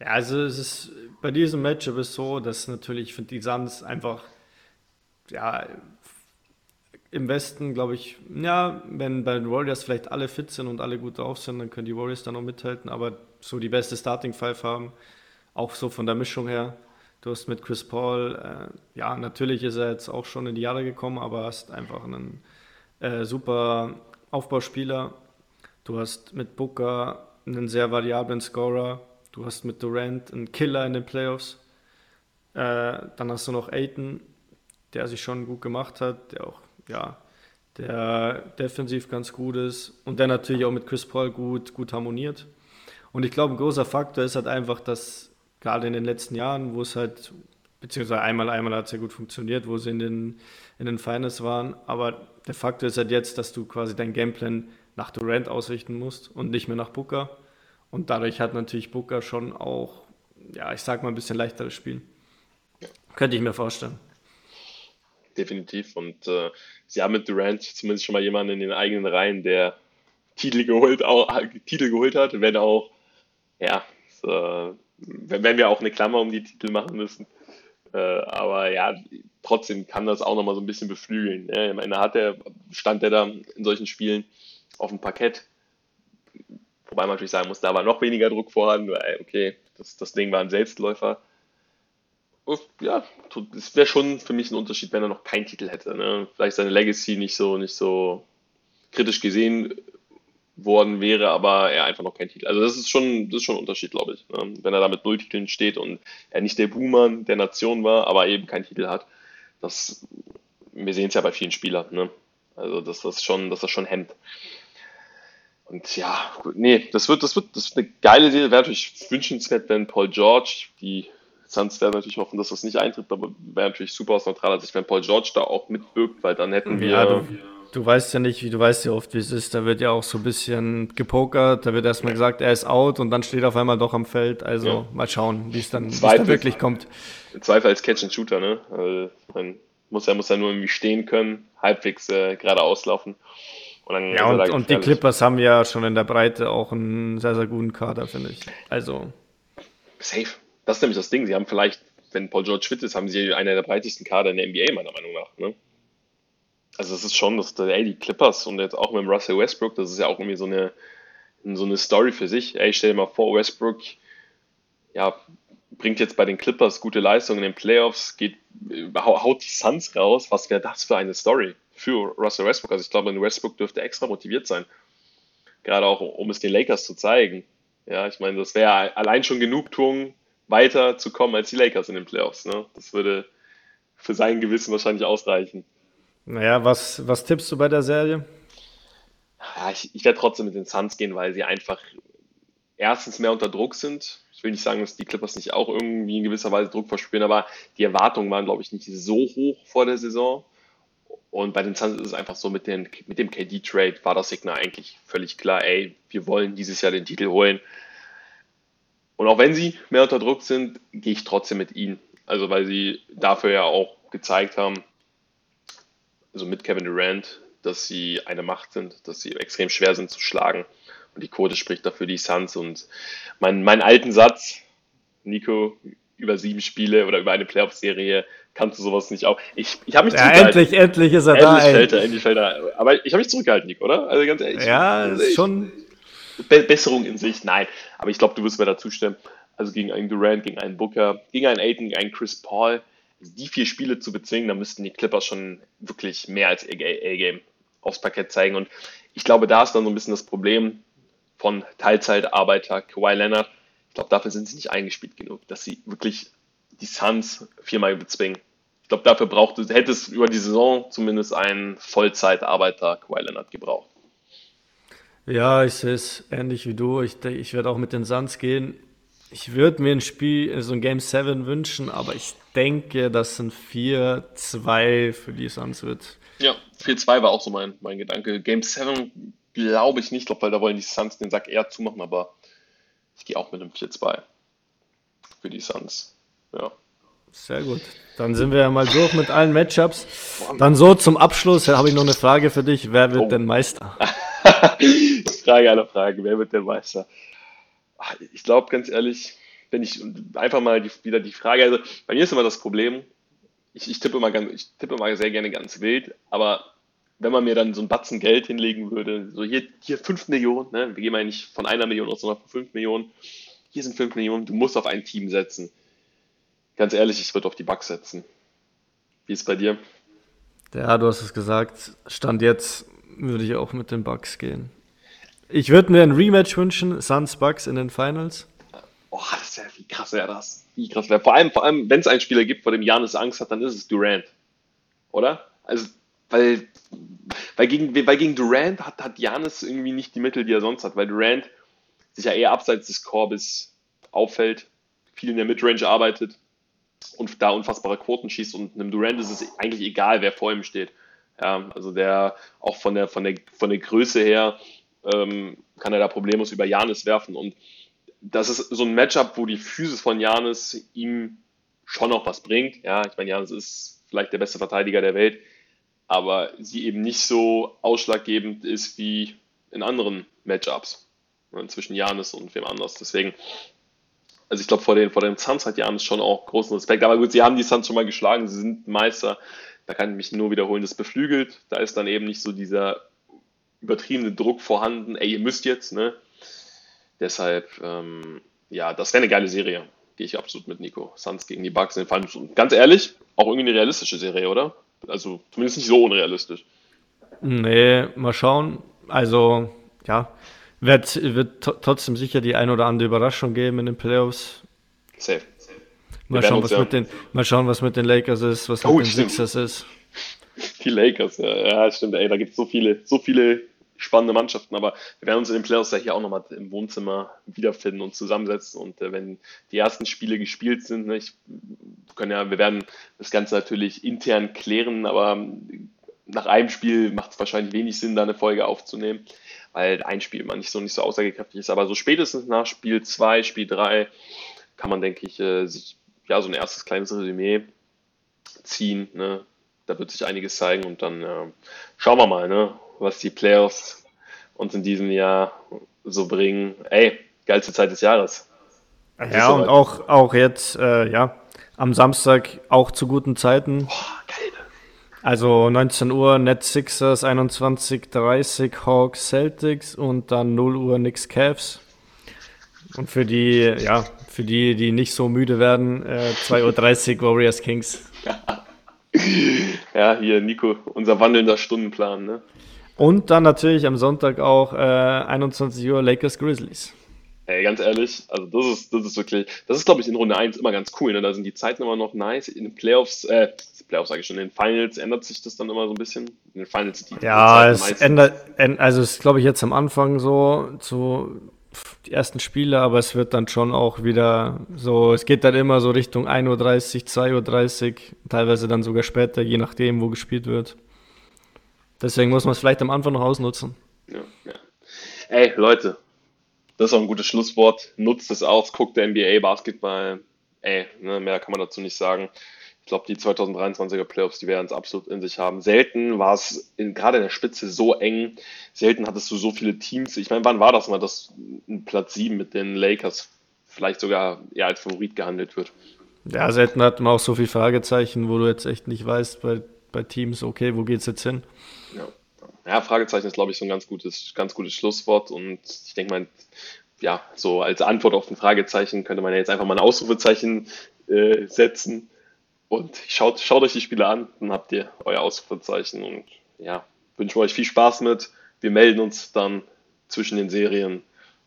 S1: Ja, also es ist bei diesem Matchup ist so, dass natürlich für die Suns einfach ja, im Westen, glaube ich, ja, wenn bei den Warriors vielleicht alle fit sind und alle gut drauf sind, dann können die Warriors dann noch mithalten, aber so die beste Starting Five haben, auch so von der Mischung her. Du hast mit Chris Paul, äh, ja, natürlich ist er jetzt auch schon in die Jahre gekommen, aber hast einfach einen äh, super Aufbauspieler. Du hast mit Booker einen sehr variablen Scorer. Du hast mit Durant einen Killer in den Playoffs. Äh, dann hast du noch Aiton, der sich schon gut gemacht hat, der auch, ja, der defensiv ganz gut ist und der natürlich auch mit Chris Paul gut, gut harmoniert. Und ich glaube, ein großer Faktor ist halt einfach, dass gerade in den letzten Jahren, wo es halt, beziehungsweise einmal, einmal hat es ja gut funktioniert, wo sie in den, in den Finals waren, aber der Faktor ist halt jetzt, dass du quasi dein Gameplan nach Durant ausrichten musst und nicht mehr nach Booker. Und dadurch hat natürlich Booker schon auch, ja, ich sag mal, ein bisschen leichteres Spiel. Könnte ich mir vorstellen
S3: definitiv. Und äh, sie haben mit Durant zumindest schon mal jemanden in den eigenen Reihen, der Titel geholt, auch, Titel geholt hat, wenn auch, ja, so, wenn wir auch eine Klammer um die Titel machen müssen. Äh, aber ja, trotzdem kann das auch nochmal so ein bisschen beflügeln. Ne? Ich meine, hat er, stand er da in solchen Spielen auf dem Parkett. Wobei man natürlich sagen muss, da war noch weniger Druck vorhanden, weil, okay, das, das Ding war ein Selbstläufer ja, es wäre schon für mich ein Unterschied, wenn er noch keinen Titel hätte. Ne? Vielleicht seine Legacy nicht so, nicht so kritisch gesehen worden wäre, aber er einfach noch keinen Titel. Also das ist schon, das ist schon ein Unterschied, glaube ich. Ne? Wenn er da mit null Titeln steht und er nicht der Boomer der Nation war, aber eben keinen Titel hat, das, wir sehen es ja bei vielen Spielern. Ne? Also dass das schon, dass das schon hemmt. Und ja, gut, nee, das wird, das wird, das wird eine geile Serie. Wäre natürlich wünschenswert, wenn Paul George, die Suns werden natürlich hoffen, dass das nicht eintritt, aber wäre natürlich super aus neutraler Sicht, wenn Paul George da auch mitwirkt, weil dann hätten wir.
S1: Ja, du, weißt ja nicht, wie du weißt ja oft, wie es ist. Da wird ja auch so ein bisschen gepokert, da wird erstmal gesagt, er ist out und dann steht er auf einmal doch am Feld. Also ja. mal schauen, wie es dann, dann wirklich kommt.
S3: Im Zweifel als Catch and Shooter, ne? Also, man muss er muss ja nur irgendwie stehen können, halbwegs äh, gerade auslaufen.
S1: Und ja, und, und die Clippers haben ja schon in der Breite auch einen sehr, sehr guten Kader, finde ich. Also.
S3: Safe. Das ist nämlich das Ding. Sie haben vielleicht, wenn Paul George fit ist, haben sie einer der breitesten Kader in der NBA, meiner Meinung nach. Ne? Also es ist schon, dass ey, die Clippers und jetzt auch mit dem Russell Westbrook, das ist ja auch irgendwie so eine, so eine Story für sich. Ey, stell dir mal vor, Westbrook ja, bringt jetzt bei den Clippers gute Leistungen in den Playoffs, geht, haut die Suns raus. Was wäre das für eine Story für Russell Westbrook? Also ich glaube, Westbrook dürfte extra motiviert sein. Gerade auch, um es den Lakers zu zeigen. Ja, ich meine, das wäre allein schon Genugtuung weiter zu kommen als die Lakers in den Playoffs. Ne? Das würde für sein Gewissen wahrscheinlich ausreichen.
S1: Naja, was, was tippst du bei der Serie?
S3: Ja, ich, ich werde trotzdem mit den Suns gehen, weil sie einfach erstens mehr unter Druck sind. Ich will nicht sagen, dass die Clippers nicht auch irgendwie in gewisser Weise Druck verspüren, aber die Erwartungen waren, glaube ich, nicht so hoch vor der Saison. Und bei den Suns ist es einfach so, mit, den, mit dem KD-Trade war das Signal eigentlich völlig klar, ey, wir wollen dieses Jahr den Titel holen. Und auch wenn sie mehr unter Druck sind, gehe ich trotzdem mit ihnen. Also weil sie dafür ja auch gezeigt haben, also mit Kevin Durant, dass sie eine Macht sind, dass sie extrem schwer sind zu schlagen. Und die Quote spricht dafür die Suns. Und mein, mein alten Satz, Nico, über sieben Spiele oder über eine Playoff-Serie kannst du sowas nicht auch. Ich, ich habe mich
S1: ja, endlich, endlich ist er
S3: endlich
S1: da.
S3: Fällt er, endlich fällt er. Aber ich habe mich zurückgehalten, Nick, oder? Also ganz ehrlich.
S1: Ja, ist schon.
S3: Be Besserung in sich, nein. Aber ich glaube, du wirst mir dazu stimmen. Also gegen einen Durant, gegen einen Booker, gegen einen Aiden, gegen einen Chris Paul, die vier Spiele zu bezwingen, da müssten die Clippers schon wirklich mehr als A-Game aufs Parkett zeigen. Und ich glaube, da ist dann so ein bisschen das Problem von Teilzeitarbeiter Kawhi Leonard. Ich glaube, dafür sind sie nicht eingespielt genug, dass sie wirklich die Suns viermal bezwingen. Ich glaube, dafür braucht es, hätte es über die Saison zumindest einen Vollzeitarbeiter Kawhi Leonard gebraucht.
S1: Ja, ich sehe es ähnlich wie du. Ich, ich werde auch mit den Suns gehen. Ich würde mir ein Spiel, so ein Game 7 wünschen, aber ich denke, dass ein 4-2 für die Suns wird.
S3: Ja, 4-2 war auch so mein, mein Gedanke. Game 7 glaube ich nicht, weil da wollen die Suns den Sack eher zumachen, aber ich gehe auch mit einem 4-2 für die Suns. Ja.
S1: Sehr gut. Dann sind wir ja mal durch mit allen Matchups. Dann so zum Abschluss habe ich noch eine Frage für dich. Wer wird oh. denn Meister? [laughs]
S3: Frage einer Frage. Wer wird denn Meister? Ich glaube, ganz ehrlich, wenn ich einfach mal die, wieder die Frage, also bei mir ist immer das Problem, ich, ich, tippe immer ich tippe immer sehr gerne ganz wild, aber wenn man mir dann so ein Batzen Geld hinlegen würde, so hier, hier 5 Millionen, ne? wir gehen mal nicht von einer Million aus, sondern von 5 Millionen, hier sind 5 Millionen, du musst auf ein Team setzen. Ganz ehrlich, ich würde auf die Bugs setzen. Wie ist es bei dir?
S1: Ja, du hast es gesagt. Stand jetzt würde ich auch mit den Bugs gehen. Ich würde mir ein Rematch wünschen, Suns Bucks in den Finals.
S3: Oh, das wäre, wie krass wäre das? Wie krass wäre. Vor allem, vor allem, wenn es einen Spieler gibt, vor dem Janis Angst hat, dann ist es Durant. Oder? Also, weil, weil, gegen, weil gegen Durant hat, hat Janis irgendwie nicht die Mittel, die er sonst hat, weil Durant sich ja eher abseits des Korbes auffällt, viel in der Midrange arbeitet und da unfassbare Quoten schießt und einem Durant ist es eigentlich egal, wer vor ihm steht. Ja, also der auch von der, von der, von der Größe her ähm, kann er da problemlos über Janis werfen. Und das ist so ein Matchup, wo die Physis von Janis ihm schon noch was bringt. Ja, ich meine, Janis ist vielleicht der beste Verteidiger der Welt, aber sie eben nicht so ausschlaggebend ist wie in anderen Matchups ne, zwischen Janis und wem anders. Deswegen, also ich glaube, vor den, vor den Suns hat Janis schon auch großen Respekt. Aber gut, sie haben die Suns schon mal geschlagen, sie sind Meister. Da kann ich mich nur wiederholen, das beflügelt. Da ist dann eben nicht so dieser übertriebene Druck vorhanden, ey, ihr müsst jetzt, ne? Deshalb, ähm, ja, das wäre eine geile Serie. Gehe ich absolut mit Nico. Suns gegen die Bucks den Finals. Und ganz ehrlich, auch irgendwie eine realistische Serie, oder? Also zumindest nicht so unrealistisch.
S1: Nee, mal schauen. Also, ja, wird, wird trotzdem sicher die ein oder andere Überraschung geben in den Playoffs. Safe. Mal schauen, was ja. mit den, mal schauen, was mit den Lakers ist, was oh, mit den stimmt. Sixers ist.
S3: Die Lakers, ja, ja stimmt. Ey, da gibt es so viele, so viele spannende Mannschaften, aber wir werden uns in den Playoffs ja hier auch nochmal im Wohnzimmer wiederfinden und zusammensetzen. Und äh, wenn die ersten Spiele gespielt sind, ne, ich, können ja, wir werden das Ganze natürlich intern klären, aber nach einem Spiel macht es wahrscheinlich wenig Sinn, da eine Folge aufzunehmen, weil ein Spiel man nicht so nicht so aussagekräftig ist. Aber so spätestens nach Spiel 2, Spiel 3 kann man, denke ich, äh, sich ja so ein erstes kleines Resümee ziehen. Ne? Da wird sich einiges zeigen und dann äh, schauen wir mal, ne? Was die Playoffs uns in diesem Jahr so bringen. Ey, geilste Zeit des Jahres.
S1: Ja, und auch, auch jetzt, äh, ja, am Samstag auch zu guten Zeiten. Boah, geil. Also 19 Uhr Nets Sixers, 21.30 Hawks Celtics und dann 0 Uhr Knicks Cavs. Und für die, ja, für die, die nicht so müde werden, äh, 2.30 Uhr Warriors Kings. [laughs]
S3: ja, hier Nico, unser wandelnder Stundenplan, ne?
S1: Und dann natürlich am Sonntag auch äh, 21 Uhr Lakers Grizzlies.
S3: Ey, ganz ehrlich, also das ist, das ist wirklich, das ist glaube ich in Runde 1 immer ganz cool, ne? Da sind die Zeiten immer noch nice. In den Playoffs, äh, Playoffs sage ich schon, in den Finals ändert sich das dann immer so ein bisschen. In den Finals
S1: die Ja, es ändert, also es ist glaube ich jetzt am Anfang so, so die ersten Spiele, aber es wird dann schon auch wieder so, es geht dann immer so Richtung 1.30 Uhr, 2.30 Uhr, teilweise dann sogar später, je nachdem, wo gespielt wird. Deswegen muss man es vielleicht am Anfang noch ausnutzen.
S3: Ja, ja. Ey, Leute, das ist auch ein gutes Schlusswort. Nutzt es aus, guckt der NBA Basketball. Ey, ne, mehr kann man dazu nicht sagen. Ich glaube, die 2023er Playoffs, die werden es absolut in sich haben. Selten war es gerade in der Spitze so eng. Selten hattest du so viele Teams. Ich meine, wann war das mal, dass ein Platz 7 mit den Lakers vielleicht sogar eher als Favorit gehandelt wird?
S1: Ja, selten hat man auch so viele Fragezeichen, wo du jetzt echt nicht weißt bei, bei Teams, okay, wo geht's jetzt hin?
S3: Ja. ja, Fragezeichen ist, glaube ich, so ein ganz gutes, ganz gutes Schlusswort und ich denke mal, ja, so als Antwort auf ein Fragezeichen könnte man ja jetzt einfach mal ein Ausrufezeichen äh, setzen und schaut, schaut euch die Spiele an, dann habt ihr euer Ausrufezeichen und ja, wünschen euch viel Spaß mit. Wir melden uns dann zwischen den Serien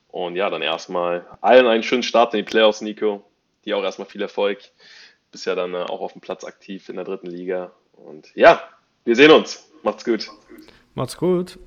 S3: und ja, dann erstmal allen einen schönen Start in die Playoffs, Nico. Dir auch erstmal viel Erfolg. Bist ja dann äh, auch auf dem Platz aktiv in der dritten Liga. Und ja, wir sehen uns. Macht's gut.
S1: Macht's gut.